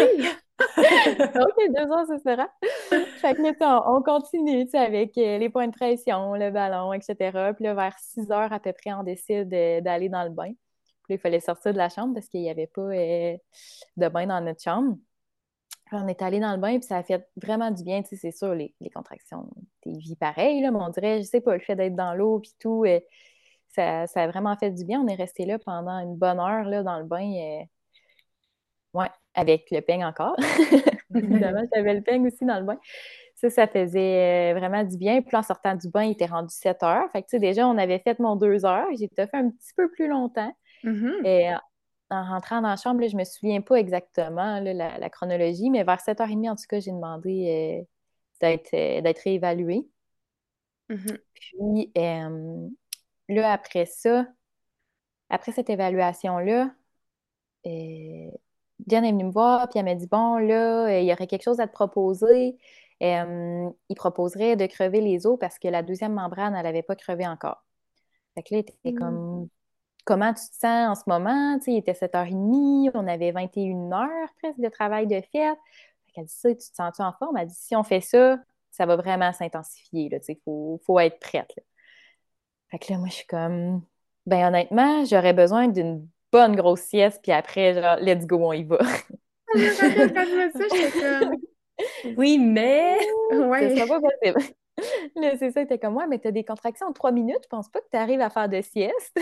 B: OK, deux heures, ça sera. Fait que là, on, continue avec euh, les points de pression, le ballon, etc. Puis là, vers 6 heures à peu près, on décide d'aller dans le bain. Puis il fallait sortir de la chambre parce qu'il n'y avait pas euh, de bain dans notre chambre. on est allé dans le bain, puis ça a fait vraiment du bien. Tu sais, c'est sûr, les, contractions, t'es vie pareil, là, mais on dirait, je sais pas, le fait d'être dans l'eau, puis tout, euh, ça, a vraiment fait du bien. On est resté là pendant une bonne heure là, dans le bain. Ouais, avec le peigne encore. Évidemment, j'avais le peigne aussi dans le bain. Ça, ça faisait euh, vraiment du bien. Puis en sortant du bain, il était rendu 7 heures. Fait que, tu sais, déjà, on avait fait mon 2 heures. J'ai fait un petit peu plus longtemps.
A: Mm-hmm.
B: Et en rentrant dans la chambre, je je me souviens pas exactement la, chronologie, mais vers 7h30, en tout cas, j'ai demandé euh, euh, d'être réévaluée.
A: Mm-hmm.
B: Puis là, après ça, après cette évaluation-là, Diane est venue me voir, puis elle m'a dit Bon, là, euh, il y aurait quelque chose à te proposer. Euh, il proposerait de crever les os parce que la deuxième membrane, elle n'avait pas crevé encore. Fait que là, était hmm. comme Comment tu te sens en ce moment? Tu sais, il était 7h30, on avait 21 heures presque de travail de fête. Elle dit ça, tu te sens-tu en forme? Elle dit si on fait ça, ça va vraiment s'intensifier. Il faut, faut, être prête. Fait que là, moi, je suis comme ben honnêtement, j'aurais besoin d'une bonne grosse sieste, puis après, genre, let's go, on y va.
C: oui, mais.
B: Ouais. Ça pas possible. c'est ça, était comme moi, mais tu as des contractions en trois minutes, je pense pas que tu arrives à faire de sieste.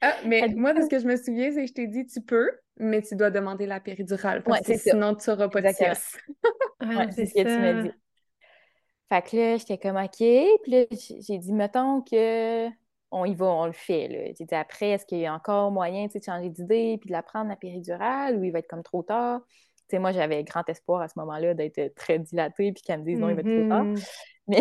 A: ah, mais moi, de ce que je me souviens, c'est que je t'ai dit tu peux, mais tu dois demander la péridurale parce que sinon tu n'auras pas de sieste.
B: c'est ce que tu m'as dit. Fait que là, j'étais comme OK. Puis là, j'ai dit, mettons que on y va, on le fait. Là. J'ai dit après, est-ce qu'il y a encore moyen de changer d'idée puis de la prendre la péridurale ou il va être comme trop tard? sais, moi, j'avais grand espoir à ce moment-là d'être très dilatée puis qu'elle me dise non, il va être trop tard. Mm-hmm. Mais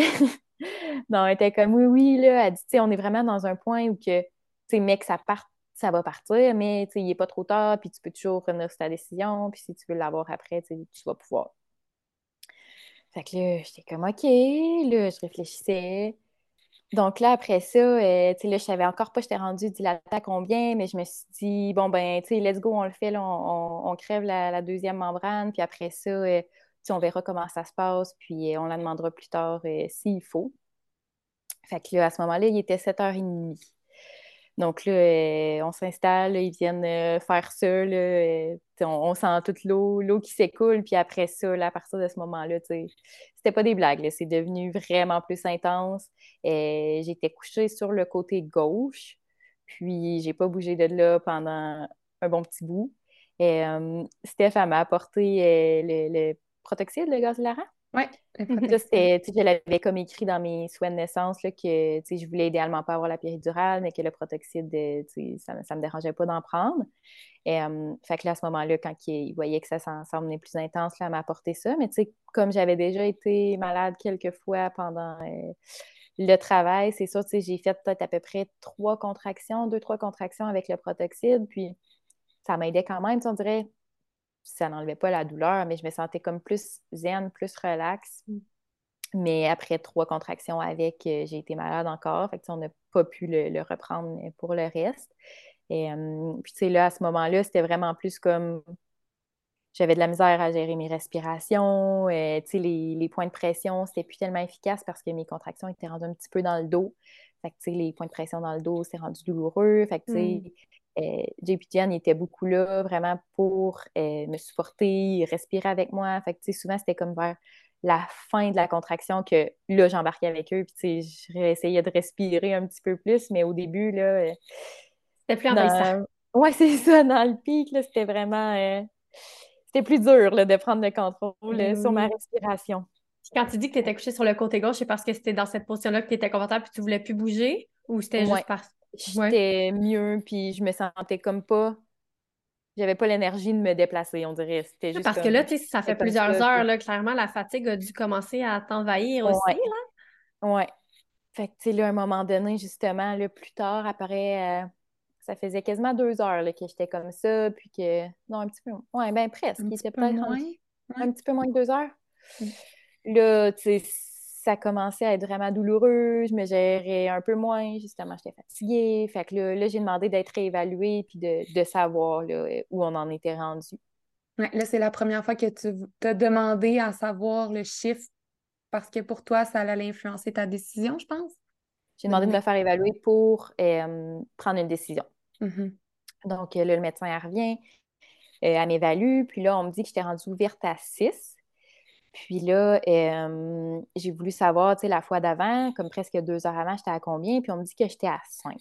B: non, elle était comme oui, oui, là. Elle dit, on est vraiment dans un point où que, tu sais, mec, ça part, ça va partir, mais il n'est pas trop tard, puis tu peux toujours revenir sur ta décision, puis si tu veux l'avoir après, tu vas pouvoir. Fait que là, j'étais comme OK, là, je réfléchissais. Donc là, après ça, euh, tu sais, là, je savais encore pas, j'étais rendue dilatée à combien, mais je me suis dit, bon, ben, tu sais, let's go, on le fait, là, on, crève la, deuxième membrane, puis après ça, euh, on verra comment ça se passe, puis euh, on la demandera plus tard s'il faut. Fait que là, à ce moment-là, il était 7h30. Donc là, euh, on s'installe, ils viennent euh, faire ça. on, sent toute l'eau, l'eau qui s'écoule. Puis après ça, à partir de ce moment-là, c'était pas des blagues. C'est devenu vraiment plus intense. j'étais couchée sur le côté gauche. Puis j'ai pas bougé de là pendant un bon petit bout. Et, Steph, m'a apporté le, le, protoxyde, le gaz hilarant.
A: Oui.
B: je l'avais comme écrit dans mes souhaits de naissance là, que je voulais idéalement pas avoir la péridurale, mais que le protoxyde, ça ne me dérangeait pas d'en prendre. Et, fait que là, à ce moment-là, quand il, voyait que ça semblait plus intense, là, m'a apporté ça. Mais comme j'avais déjà été malade quelques fois pendant euh, le travail, c'est sûr, j'ai fait peut-être à peu près trois contractions, deux, trois contractions avec le protoxyde, puis ça m'aidait quand même, on dirait ça n'enlevait pas la douleur, mais je me sentais comme plus zen, plus relax. Mm. Mais après trois contractions avec, euh, j'ai été malade encore. Fait que, on n'a pas pu le, reprendre pour le reste. Et euh, puis, tu sais, là, à ce moment-là, c'était vraiment plus comme j'avais de la misère à gérer mes respirations. Euh, tu sais, les, points de pression, c'était plus tellement efficace parce que mes contractions étaient rendues un petit peu dans le dos. Fait que, tu sais, les points de pression dans le dos, c'est rendu douloureux. Fait que, tu sais, mm. Euh, JP Jen était beaucoup là vraiment pour euh, me supporter, respirer avec moi. Fait que, souvent, c'était comme vers la fin de la contraction que là, j'embarquais avec eux. Puis, j'essayais de respirer un petit peu plus, mais au début, là. Euh,
C: c'était plus envahissant.
B: Ouais, c'est ça, dans le pic, là, c'était vraiment. C'était plus dur là, de prendre le contrôle sur ma respiration.
C: Quand tu dis que tu étais couché sur le côté gauche, c'est parce que c'était dans cette position-là que tu étais confortable et tu voulais plus bouger ou c'était juste parce
B: j'étais mieux, puis je me sentais comme pas. J'avais pas l'énergie de me déplacer, on dirait. C'était juste.
C: Parce que là, tu sais, ça fait plusieurs heures, là, clairement, la fatigue a dû commencer à t'envahir aussi, là.
B: Ouais. Fait que, tu sais, là, à un moment donné, justement, là, plus tard, après, euh, ça faisait quasiment deux heures là, que j'étais comme ça, puis que. Non, un petit peu. Ouais, ben presque. Un Il était peut-être un... petit peu moins que deux heures. Mm. Là, tu sais, ça commençait à être vraiment douloureux, je me gérais un peu moins, justement, j'étais fatiguée. Fait que là, j'ai demandé d'être réévaluée puis de, savoir où on en était rendu.
A: là, c'est la première fois que tu as demandé à savoir le chiffre parce que pour toi, ça allait influencer ta décision, je pense?
B: J'ai demandé de me faire évaluer pour euh, prendre une décision.
A: Mm-hmm.
B: Donc, là, le médecin revient, euh, elle m'évalue, puis là, on me dit que j'étais rendue ouverte à 6. Puis là, euh, j'ai voulu savoir, tu sais, la fois d'avant, comme presque deux heures avant, j'étais à combien? Puis on me dit que j'étais à 5.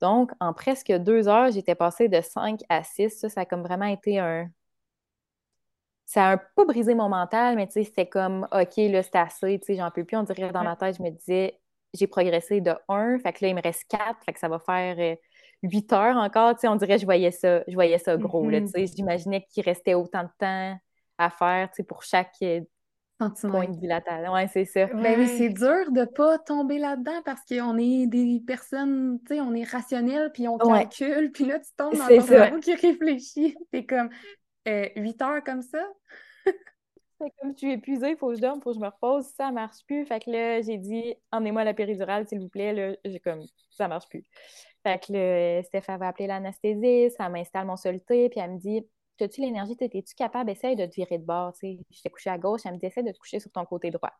B: Donc, en presque deux heures, j'étais passée de 5 à 6. Ça, ça a comme vraiment été un. Ça a un peu brisé mon mental, mais tu sais, c'était comme, OK, là, c'est assez, tu sais, j'en peux plus. On dirait dans ma tête, je me disais, j'ai progressé de 1, fait que là, il me reste 4, fait que ça va faire 8 euh, heures encore. Tu sais, on dirait, je voyais ça, je voyais ça gros, là, mm-hmm. tu sais. J'imaginais qu'il restait autant de temps à faire pour chaque euh, point de dilatation. Ouais, c'est ça.
A: Ben oui, c'est dur de pas tomber là-dedans parce qu'on est des personnes, tu sais, on est rationnel, puis on calcule, puis là, tu tombes dans ton cerveau qui réfléchit. T'es comme euh, 8 heures comme ça.
B: c'est comme je suis épuisée, il faut que je dorme, il faut que je me repose, ça marche plus. Fait que là, j'ai dit, emmenez-moi la péridurale, s'il vous plaît. Là, j'ai comme, ça marche plus. Fait que là, Steph avait appelé l'anesthésiste, ça m'installe mon soluté, puis elle me dit, As-tu l'énergie? Es-tu capable? Essaye de te virer de bord. Je t'ai couché à gauche, elle me dit essaye de te coucher sur ton côté droit.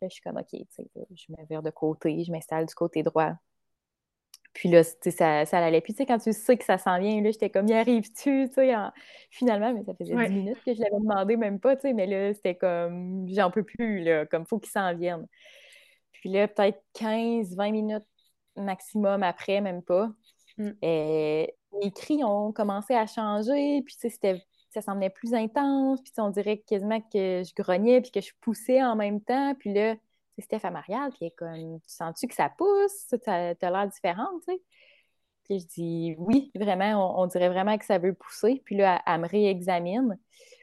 B: Là, je suis comme OK, je me vire de côté, je m'installe du côté droit. Puis là, ça, ça allait. Puis, tu sais, quand tu sais que ça s'en vient, là, j'étais comme, y arrives-tu? Finalement, mais ça faisait 10 minutes que je l'avais demandé, même pas, tu sais, mais là, c'était comme, j'en peux plus, là, comme, faut qu'il s'en vienne. Puis là, peut-être 15, 20 minutes maximum après, même pas. Mm. Et mes cris ont commencé à changer, puis c'était, ça semblait plus intense, puis on dirait quasiment que je grognais, puis que je poussais en même temps, puis là, c'est Steph à Marielle, puis elle est comme, tu sens-tu que ça pousse? Tu as, l'air différente, tu sais? Puis je dis, oui, vraiment, on, dirait vraiment que ça veut pousser, puis là, elle, me réexamine,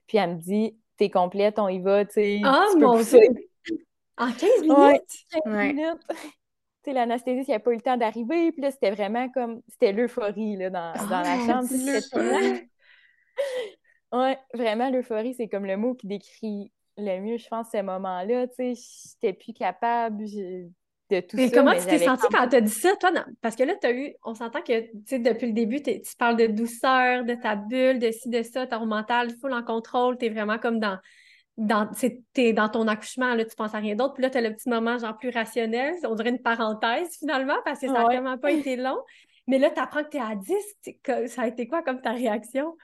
B: puis elle me dit, t'es complète, on y va, tu sais.
C: Ah, mon Dieu! En 15 minutes?
B: 15 minutes! L'anesthésiste, il n'a pas eu le temps d'arriver. Puis là, c'était vraiment comme. C'était l'euphorie là, dans, dans la ah, chambre. Oui, vraiment, l'euphorie, c'est comme le mot qui décrit le mieux, je pense, ces moments-là. Tu sais, j'étais plus capable de tout
C: mais Comment tu t'es sentie quand tu as dit ça, toi? Parce que là, tu as eu. On s'entend que, tu sais, depuis le début, tu parles de douceur, de ta bulle, de ci, de ça, ton mental full en contrôle. Tu es vraiment comme dans dans, es dans ton accouchement, là, tu penses à rien d'autre. Puis là, tu as le petit moment genre plus rationnel. On dirait une parenthèse finalement parce que ça n'a vraiment pas été long. Mais là, tu apprends que tu es à 10. Ça a été quoi comme ta réaction?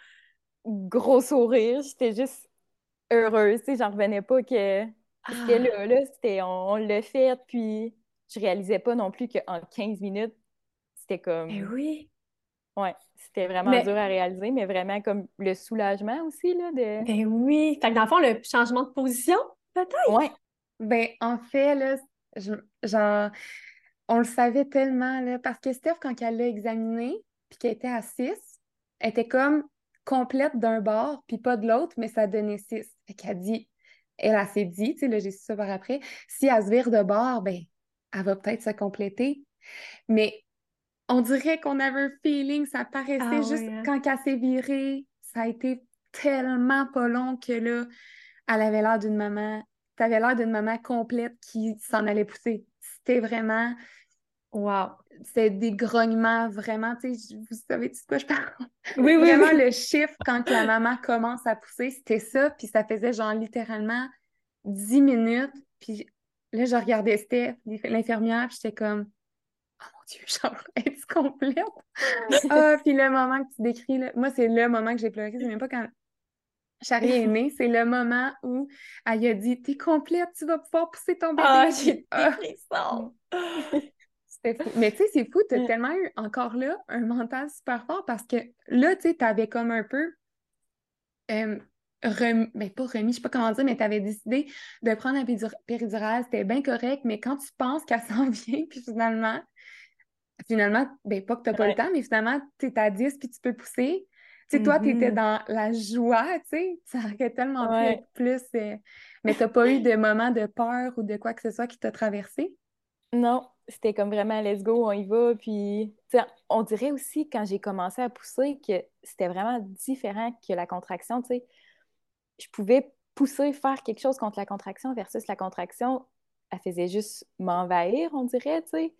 B: Gros sourire. J'étais juste heureuse. Tu sais, j'en revenais pas que c'était là. là c'était, on, l'a fait, puis je réalisais pas non plus qu'en 15 minutes, c'était comme.
C: Eh oui.
B: Ouais, c'était vraiment dur à réaliser, mais vraiment comme le soulagement aussi, là, de...
C: Ben oui! Fait que dans le fond, le changement de position, peut-être?
B: Ouais.
A: Ben, en fait, là, genre, on le savait tellement, là, parce que Steph, quand elle l'a examiné, puis qu'elle était à 6, elle était comme complète d'un bord, puis pas de l'autre, mais ça donnait 6. Fait qu'elle dit, elle, a s'est dit, tu sais, là, j'ai su ça par après, si elle se vire de bord, ben, elle va peut-être se compléter. Mais on dirait qu'on avait un feeling, ça paraissait ah juste hein. quand elle s'est virée, ça a été tellement pas long que là, elle avait l'air d'une maman, t'avais l'air d'une maman complète qui s'en allait pousser. C'était vraiment.
C: Wow!
A: C'était des grognements vraiment, tu sais, vous savez de quoi je parle?
C: Oui, oui.
A: Vraiment, le chiffre quand la maman commence à pousser, c'était ça, puis ça faisait genre littéralement 10 minutes, puis là, je regardais Steph, l'infirmière, puis j'étais comme, Dieu, genre, es-tu complète? ah, puis le moment que tu décris, là, moi, c'est le moment que j'ai pleuré. C'est même pas quand Charlie est née, c'est le moment où elle a dit T'es complète, tu vas pouvoir pousser ton bébé.
C: Ah, j'ai ah.
A: C'était fou. Mais tu sais, c'est fou, tu as tellement eu encore là un mental super fort parce que là, tu sais, tu avais comme un peu. Euh, remis, ben pas remis, je sais pas comment dire, mais tu avais décidé de prendre un péridurale, c'était bien correct, mais quand tu penses qu'elle s'en vient, puis finalement, finalement, ben pas que t'as pas le temps, mais finalement, tu es à 10 puis tu peux pousser. Tu sais, toi, tu étais mm-hmm. dans la joie, tu sais, ça aurait tellement pu être plus. Euh, mais t'as pas eu de moment de peur ou de quoi que ce soit qui t'a traversé?
B: Non, c'était comme vraiment let's go, on y va. Puis, on dirait aussi quand j'ai commencé à pousser que c'était vraiment différent que la contraction, tu sais. Je pouvais pousser, faire quelque chose contre la contraction versus la contraction, elle faisait juste m'envahir, on dirait, tu sais.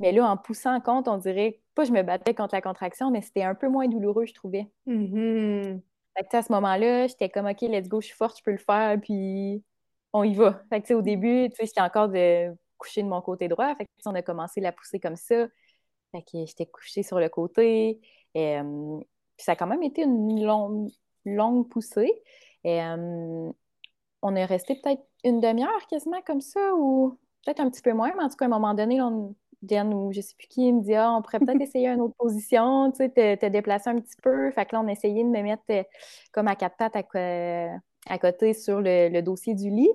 B: Mais là, en poussant compte, on dirait pas je me battais contre la contraction, mais c'était un peu moins douloureux, je trouvais.
C: Mm-hmm.
B: à ce moment-là, j'étais comme OK, let's go, je suis forte, je peux le faire, puis on y va. Fait que, au début, j'étais encore de coucher de mon côté droit. Fait que, on a commencé la pousser comme ça. Fait que j'étais couchée sur le côté. Et, euh, puis ça a quand même été une longue, longue poussée. Et, euh, on est resté peut-être une demi-heure quasiment comme ça, ou peut-être un petit peu moins, mais en tout cas, à un moment donné, on, Jen ou je sais plus qui me dit Ah, on pourrait peut-être essayer une autre position, tu sais, te, déplacer un petit peu. Fait que là, on essayait de me mettre euh, comme à quatre pattes à, côté sur le, dossier du lit.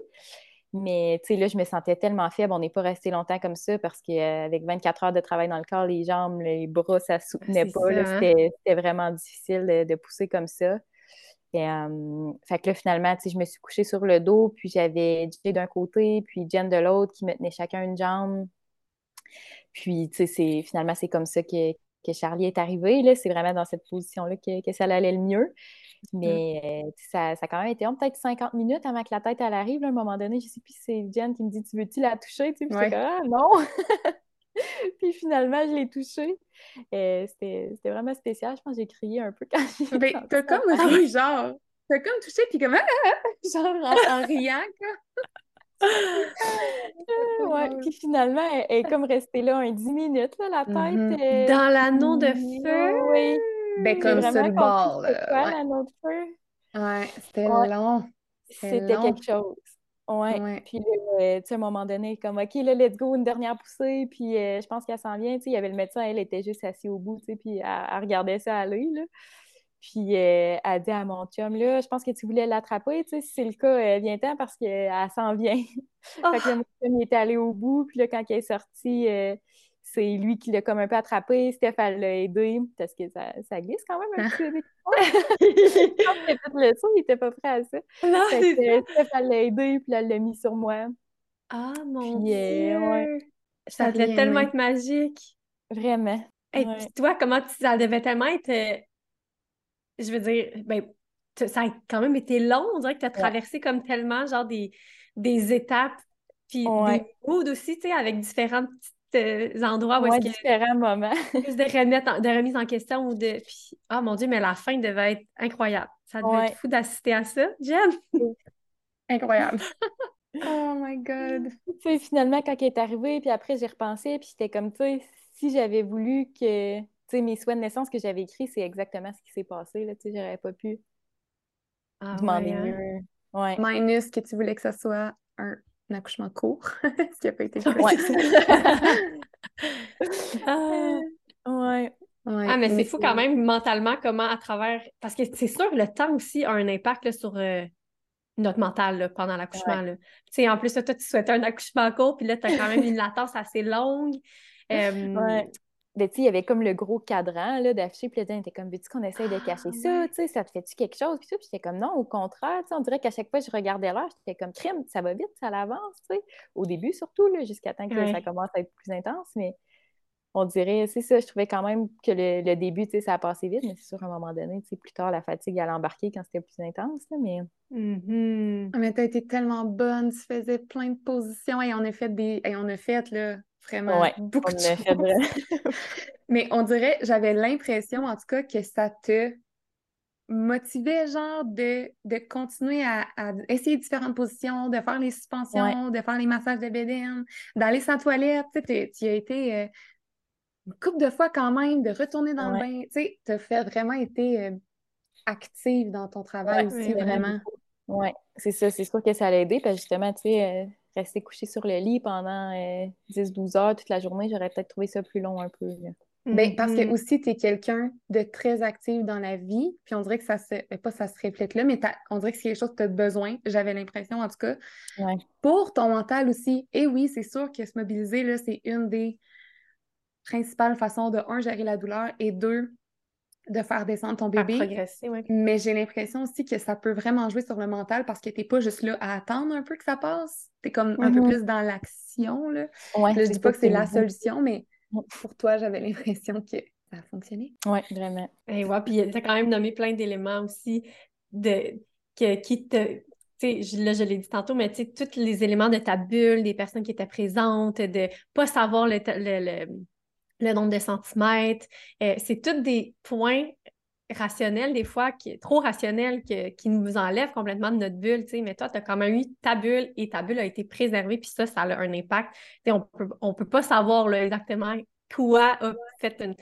B: Mais tu sais, là, je me sentais tellement faible. On n'est pas resté longtemps comme ça parce qu'avec 24 heures de travail dans le corps, les jambes, les bras, ça ne soutenait pas. Hein? C'était vraiment difficile de, pousser comme ça. Et, euh, fait que là, finalement, je me suis couchée sur le dos, puis j'avais Jay d'un côté, puis Jen de l'autre qui me tenait chacun une jambe. Puis, tu sais, finalement, c'est comme ça que, Charlie est arrivé. C'est vraiment dans cette position-là que, ça allait le mieux. Mais euh, ça, a quand même été peut-être 50 minutes avant que la tête elle arrive. à un moment donné, je sais plus si c'est Jen qui me dit Tu veux-tu la toucher? Puis ouais. ah non! puis finalement, je l'ai touchée. Euh, c'était vraiment spécial. Je pense que j'ai crié un peu quand j'ai.
A: Ben, t'as comme ri, genre. T'as comme touché, puis comme. genre en, en riant, quoi.
B: Ouais, puis finalement, elle, est comme restée là un 10 minutes, là, la tête.
C: Mm-hmm. Dans l'anneau de feu?
B: Oui.
A: Ben, comme ça, le bord,
B: là. Quoi, l'anneau de feu?
A: Ouais, c'était long.
B: C'était quelque chose. Ouais. Puis là, tu sais, à un moment donné, comme, OK, là, let's go, une dernière poussée. Puis euh, je pense qu'elle s'en vient. Tu sais, il y avait le médecin, elle était juste assise au bout, tu sais, puis elle, regardait ça aller, là. Puis euh, elle dit à mon chum, là, je pense que tu voulais l'attraper, tu sais, si c'est le cas, euh, viens-t'en parce qu'elle s'en vient. fait que là, mon chum, il était allé au bout, puis là, quand il est sorti, euh, c'est lui qui l'a comme un peu attrapé. Steph, elle l'a aidé parce que ça, ça, glisse quand même un petit peu. quand fait le saut, il n'était pas prêt à ça.
C: Non,
B: fait que, Steph, elle l'a aidé, puis elle l'a mis sur moi.
C: Ah, mon Dieu! Ouais. Ça devait tellement être magique.
B: Vraiment.
C: Et toi, comment ça devait tellement être je veux dire, ben, ça a quand même été long. On dirait que tu as traversé comme tellement, genre, des, des étapes, puis des moods aussi, tu sais, avec différents petits euh, endroits où
B: est-ce que... différents moments.
C: plus de, remettre de remise en question ou de... Puis, oh mon Dieu, mais la fin devait être incroyable. Ça devait être fou d'assister à ça. J'aime!
A: Incroyable. Oh my God!
B: tu sais, finalement, quand elle est arrivée, puis après, j'ai repensé, puis j'étais comme, tu sais, si j'avais voulu que, sais, mes souhaits de naissance que j'avais écrits, c'est exactement ce qui s'est passé, là, tu sais, j'aurais pas pu
C: Ah
B: demander
C: ouais, hein?
B: mieux. Ouais.
A: Minus que tu voulais que ça soit un, accouchement court, ce qui n'a pas été le cas.
B: Ouais.
C: Ah.
B: Ouais.
A: Ouais,
C: Ah, mais c'est fou quand même mentalement comment à travers. Parce que c'est sûr, le temps aussi a un impact là, sur euh, notre mental là, pendant l'accouchement. là. Tu sais, en plus, toi, tu souhaitais un accouchement court, puis là, tu as quand même une latence assez longue. Euh,
B: Ouais. Ben, tu sais, il y avait comme le gros cadran là, d'afficher, puis là, on était comme, veux-tu qu'on essaye de
C: Ah,
B: cacher ça,
C: ouais.
B: tu sais, ça te fait-tu quelque chose? Puis tout, puis j'étais comme, non, au contraire, tu sais, on dirait qu'à chaque fois que je regardais l'heure, j'étais comme, crime, ça va vite, ça l'avance, tu sais, au début surtout, là, jusqu'à temps que
C: Ouais.
B: ça commence à être plus intense, mais on dirait, c'est ça, je trouvais quand même que le, le début, tu sais, ça a passé vite, mais c'est sûr, à un moment donné, tu sais, plus tard, la fatigue allait embarquer quand c'était plus intense, là, mais.
A: Ah, Mais t'as été tellement bonne, tu faisais plein de positions et on a fait des. Et on a fait là, vraiment
B: Ouais,
A: beaucoup
B: on
A: de
B: fait
A: choses. Mais on dirait, j'avais l'impression en tout cas que ça te motivait genre de, de continuer à, à essayer différentes positions, de faire les suspensions, de faire les massages de bédaine, d'aller sans toilette. Tu tu as été euh, une couple de fois quand même, de retourner dans
B: Ouais.
A: le bain. Tu sais, t'as fait vraiment été euh, active dans ton travail aussi, vraiment.
B: Ouais, c'est ça, c'est sûr que ça l'a aidé, parce que justement, tu sais, euh, rester couché sur le lit pendant 10-12 heures toute la journée, j'aurais peut-être trouvé ça plus long un peu. là.
A: Ben, parce que
C: Mhm.
A: aussi, tu es quelqu'un de très actif dans la vie, puis on dirait que ça se. ben, pas ça se reflète là, mais t'as- on dirait que c'est quelque chose que tu as besoin. J'avais l'impression, en tout cas.
B: Ouais.
A: Pour ton mental aussi. Et oui, c'est sûr que se mobiliser, là, c'est une des principales façons de, un, gérer la douleur et deux, de faire descendre ton bébé.
C: ouais.
A: Mais j'ai l'impression aussi que ça peut vraiment jouer sur le mental parce que t'es pas juste là à attendre un peu que ça passe. T'es comme un peu plus dans l'action, là.
B: Ouais,
A: Là, je dis pas que c'est la solution, mais pour toi, j'avais l'impression que ça a fonctionné.
B: Ouais, vraiment.
C: Et ouais, puis tu as quand même nommé plein d'éléments aussi de, que, qui te. Tu sais, je- là, je l'ai dit tantôt, mais tu sais, tous les éléments de ta bulle, des personnes qui étaient présentes, de pas savoir le, le, le- le nombre de centimètres, euh, c'est tous des points rationnels, des fois, qui, trop rationnels, que- qui nous enlèvent complètement de notre bulle, mais toi, tu as quand même eu ta bulle et ta bulle a été préservée, puis ça, ça a un impact. On peut, on peut pas savoir là, exactement quoi a fait une,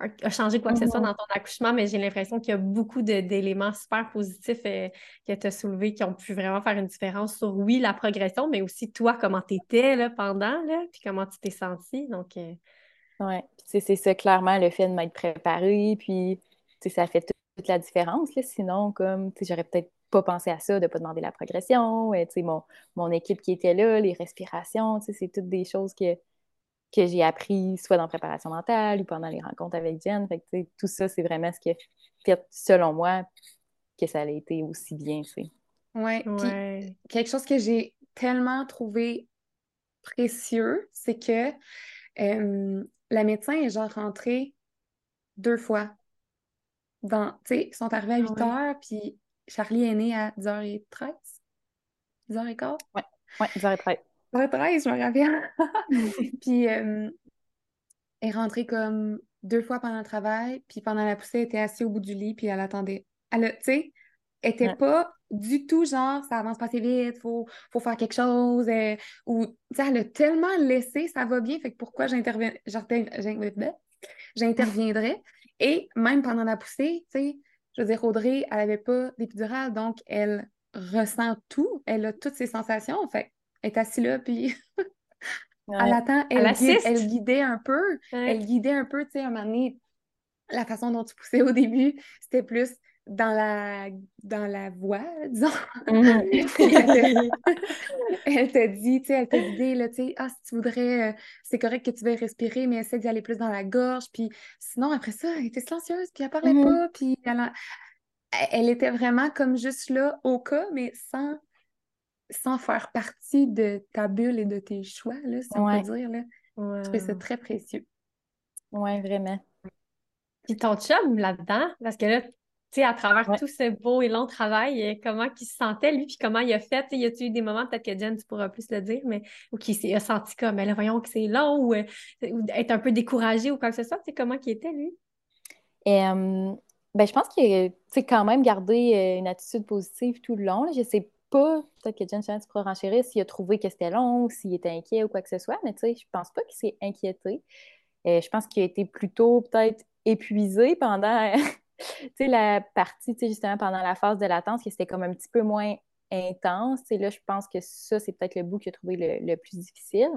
C: a changé quoi que ce soit
B: Mhm.
C: dans ton accouchement, mais j'ai l'impression qu'il y a beaucoup d'éléments super positifs euh, que tu as soulevés qui ont pu vraiment faire une différence sur, oui, la progression, mais aussi toi, comment tu étais là, pendant, là, puis comment tu t'es sentie. Donc, euh,
B: Sais, c'est ça, clairement, le fait de m'être préparée, puis, tu sais, ça fait toute, toute la différence, là. Sinon, comme, tu sais, j'aurais peut-être pas pensé à ça, de pas demander la progression, euh, tu sais, mon, mon équipe qui était là, les respirations, tu sais, c'est toutes des choses que, que j'ai appris, soit dans la préparation mentale ou pendant les rencontres avec Jen. Fait que, tu sais, tout ça, c'est vraiment ce qui a fait, selon moi, que ça a été aussi bien, tu sais.
A: Ouais.
C: Ouais.
A: quelque chose que j'ai tellement trouvé précieux, c'est que euh, la médecin est genre rentrée deux fois. Dans, tu sais, ils sont arrivés à
C: Ah
A: 8
C: ouais.
A: heures, puis Charlie est né à 10h13. 10h15?
B: Ouais, 10h13.
A: 10h13, je me rappelle. puis euh, elle est rentrée comme deux fois pendant le travail, puis pendant la poussée, elle était assise au bout du lit, puis elle attendait. Elle, a- tu sais, était
B: Ouais.
A: pas du tout genre, ça avance pas assez vite, faut, faut faire quelque chose, euh, ou, elle a tellement laissé, ça va bien, fait que pourquoi j'interviendrais? Et même pendant la poussée, tu sais, je veux dire, Audrey, elle avait pas d'épidural, donc elle ressent tout, elle a toutes ses sensations, fait elle est assise là, puis
B: Ouais.
A: elle attend,
C: Elle
A: elle, guide- elle guidait un peu,
C: Ouais.
A: elle guidait un peu, tu sais, à un moment donné, la façon dont tu poussais au début, c'était plus dans la, dans la voix, disons.
B: Mhm.
A: Puis elle te- t'a dit, tu sais, elle t'a guidé, là, tu sais, ah, si tu voudrais, euh, c'est correct que tu veuilles respirer, mais essaie d'y aller plus dans la gorge. Puis sinon, après ça, elle était silencieuse, puis elle parlait
B: Mhm.
A: pas, puis elle, en- elle était vraiment comme juste là, au cas, mais sans, sans faire partie de ta bulle et de tes choix, là, si on peut dire, là. Je trouvais ça très précieux.
B: Ouais, vraiment.
C: Puis ton chum là-dedans, parce que là, sais, à travers
B: Ouais.
C: tout ce beau et long travail, euh, comment il se sentait, lui, puis comment il a fait? Y a-tu eu des moments, peut-être que Jen, tu pourras plus le dire, mais ou qu'il s'est- a senti comme, mais là, voyons que c'est long, ou, euh, ou être un peu découragé ou quoi que ce soit, tu sais, comment il était, lui?
B: Ben, je pense qu'il a quand même gardé euh, une attitude positive tout le long. là. Je sais pas, peut-être que Jen tu pourras renchérir, s'il a trouvé que c'était long, s'il était inquiet ou quoi que ce soit, mais tu sais, je pense pas qu'il s'est inquiété. Euh, je pense qu'il a été plutôt peut-être épuisé pendant la partie, justement, pendant la phase de latence, que c'était comme un petit peu moins intense. Et là, je pense que ça, c'est peut-être le bout qu'il a trouvé le, plus difficile.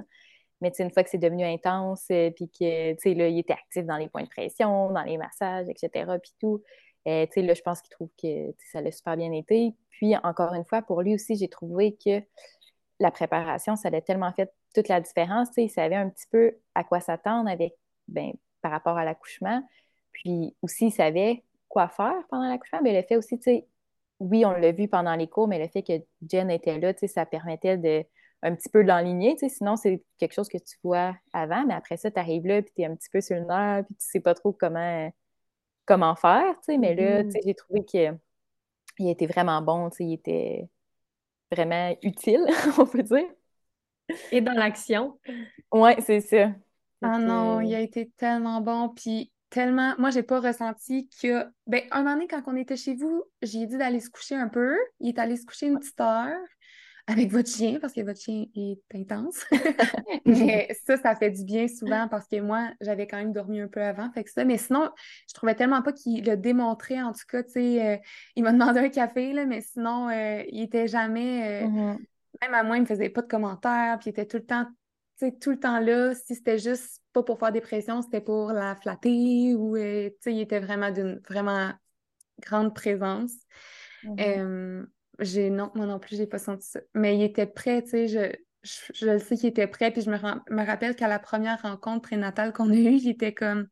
B: Mais une fois que c'est devenu intense, euh, puis que il était actif dans les points de pression, dans les massages, etc., puis tout, euh, là, je pense qu'il trouve que ça l'a super bien été. Puis, encore une fois, pour lui aussi, j'ai trouvé que la préparation, ça a tellement fait toute la différence. il savait un petit peu à quoi s'attendre avec, ben, par rapport à l'accouchement. Puis aussi, il savait quoi faire pendant l'accouchement? Mais le fait aussi, tu sais, oui, on l'a vu pendant les cours, mais le fait que Jen était là, tu sais, ça permettait de un petit peu l'enligner, tu sais, sinon c'est quelque chose que tu vois avant, mais après ça, tu arrives là, puis tu es un petit peu sur le nerf, puis tu sais pas trop comment, comment faire, tu sais, mais là, tu sais, mm-hmm. j'ai trouvé qu'il était vraiment bon, tu sais, il était vraiment utile, on peut dire.
C: Et dans l'action.
B: Oui, c'est ça.
A: Ah non, il a été tellement bon, puis tellement. Moi, j'ai pas ressenti que. Ben, un moment donné, quand on était chez vous, j'ai dit d'aller se coucher un peu. Il est allé se coucher une petite heure avec votre chien parce que votre chien est intense. mais ça, ça fait du bien souvent parce que moi, j'avais quand même dormi un peu avant. Fait que ça. Mais sinon, je trouvais tellement pas qu'il le démontré. En tout cas, tu sais, euh, il m'a demandé un café, là, mais sinon, euh, il était jamais. Euh, mm-hmm. Même à moi, il me faisait pas de commentaires. Puis il était tout le temps tout le temps là, si c'était juste pas pour faire des pressions, c'était pour la flatter ou il était vraiment d'une vraiment grande présence. Mm-hmm. j'ai non, moi non plus, j'ai pas senti ça. Mais il était prêt, tu sais, je, je, le sais qu'il était prêt. Puis je me, me rappelle qu'à la première rencontre prénatale qu'on a eue, il était comme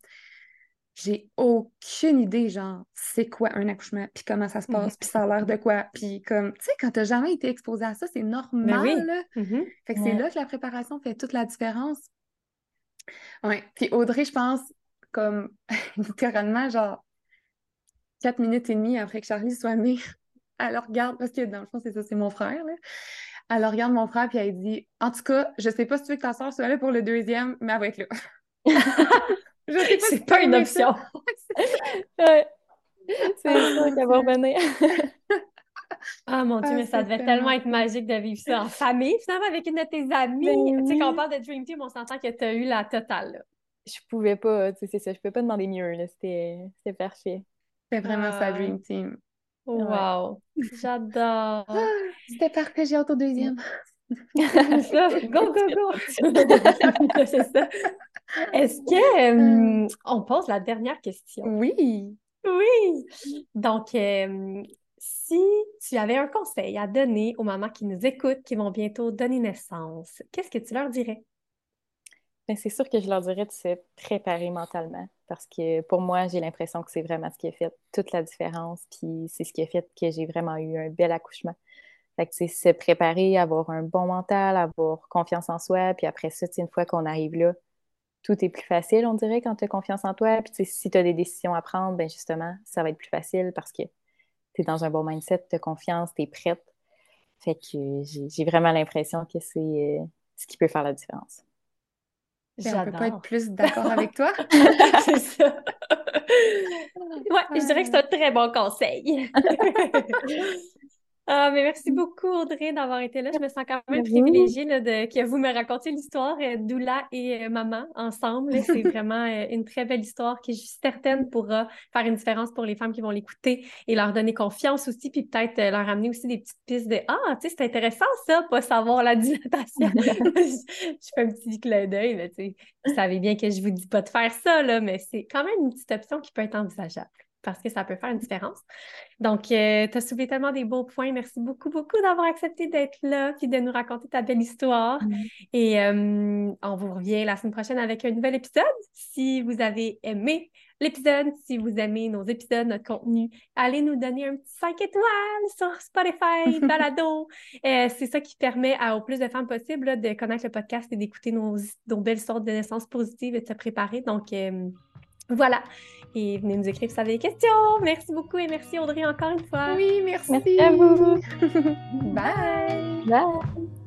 A: j'ai aucune idée, genre, c'est quoi un accouchement, puis comment ça se mmh passe, puis ça a l'air de quoi. Puis comme, tu sais, quand t'as jamais été exposé à ça, c'est ben normal, là. Mmh fait que c'est là que la préparation fait toute la différence. Ouais. Puis Audrey, je pense, comme, littéralement, genre, quatre minutes et demie après que Charlie soit né, elle regarde, parce que dans le fond, c'est ça, c'est mon frère, là. Elle regarde mon frère, puis elle dit, en tout cas, je sais pas si tu veux que ta soeur soit là pour le deuxième, mais elle va être là.
C: c'est pas une option.
B: C'est sûr qu'elle va revenir.
C: Ah mon Dieu, ah, mais ça devait tellement être magique de vivre ça en famille, finalement, avec une de tes amies. Ben tu sais, quand on parle de Dream Team, on s'entend que tu as eu la totale. Là.
B: Je pouvais pas, tu sais, c'est ça, je pouvais pas demander mieux. C'était parfait.
A: C'est vraiment ça, ah. Dream Team.
C: Wow! J'adore! Ah,
A: c'était parfait, j'ai hâte au deuxième.
C: go, go, go! c'est ça. Est-ce que euh, on pose la dernière question?
A: Oui.
C: Oui. Donc, si tu avais un conseil à donner aux mamans qui nous écoutent, qui vont bientôt donner naissance, qu'est-ce que tu leur dirais?
B: Ben, c'est sûr que je leur dirais de se préparer mentalement parce que pour moi, j'ai l'impression que c'est vraiment ce qui a fait toute la différence. Puis c'est ce qui a fait que j'ai vraiment eu un bel accouchement. Fait que, se préparer, avoir un bon mental, avoir confiance en soi. Puis après ça, une fois qu'on arrive là, tout est plus facile, on dirait, quand tu as confiance en toi. Puis si tu as des décisions à prendre, ben justement, ça va être plus facile parce que tu es dans un bon mindset, tu as confiance, tu es prête. Fait que j'ai vraiment l'impression que c'est euh, ce qui peut faire la différence.
A: Ben, on peut pas être plus d'accord avec toi.
C: c'est ça. Ouais, je dirais que c'est un très bon conseil. Ah, mais merci beaucoup, Audrey, d'avoir été là. Je me sens quand même privilégiée de, que vous me racontiez l'histoire euh, d'Oula et euh, maman ensemble. C'est vraiment euh, une très belle histoire qui, je suis certaine, pourra faire une différence pour les femmes qui vont l'écouter et leur donner confiance aussi, puis peut-être leur amener aussi des petites pistes de Ah, tu sais, c'est intéressant ça, pas savoir la dilatation. je, fais un petit clin d'œil, mais tu sais, vous savez bien que je vous dis pas de faire ça, là, mais c'est quand même une petite option qui peut être envisageable parce que ça peut faire une différence. Donc, euh, tu as soulevé tellement des beaux points. Merci beaucoup, beaucoup d'avoir accepté d'être là puis de nous raconter ta belle histoire. Mm. Et euh, on vous revient la semaine prochaine avec un nouvel épisode. Si vous avez aimé l'épisode, si vous aimez nos épisodes, notre contenu, allez nous donner un petit 5 étoiles sur Spotify, Balado. Euh, c'est ça qui permet à, au plus de femmes possible de connaître le podcast et d'écouter nos, nos, belles sortes de naissances positives et de se préparer. Donc, voilà. Et venez nous écrire si vous avez des questions. Merci beaucoup et merci Audrey encore une fois.
A: Oui, merci.
B: Merci à vous.
A: Bye.
B: Bye.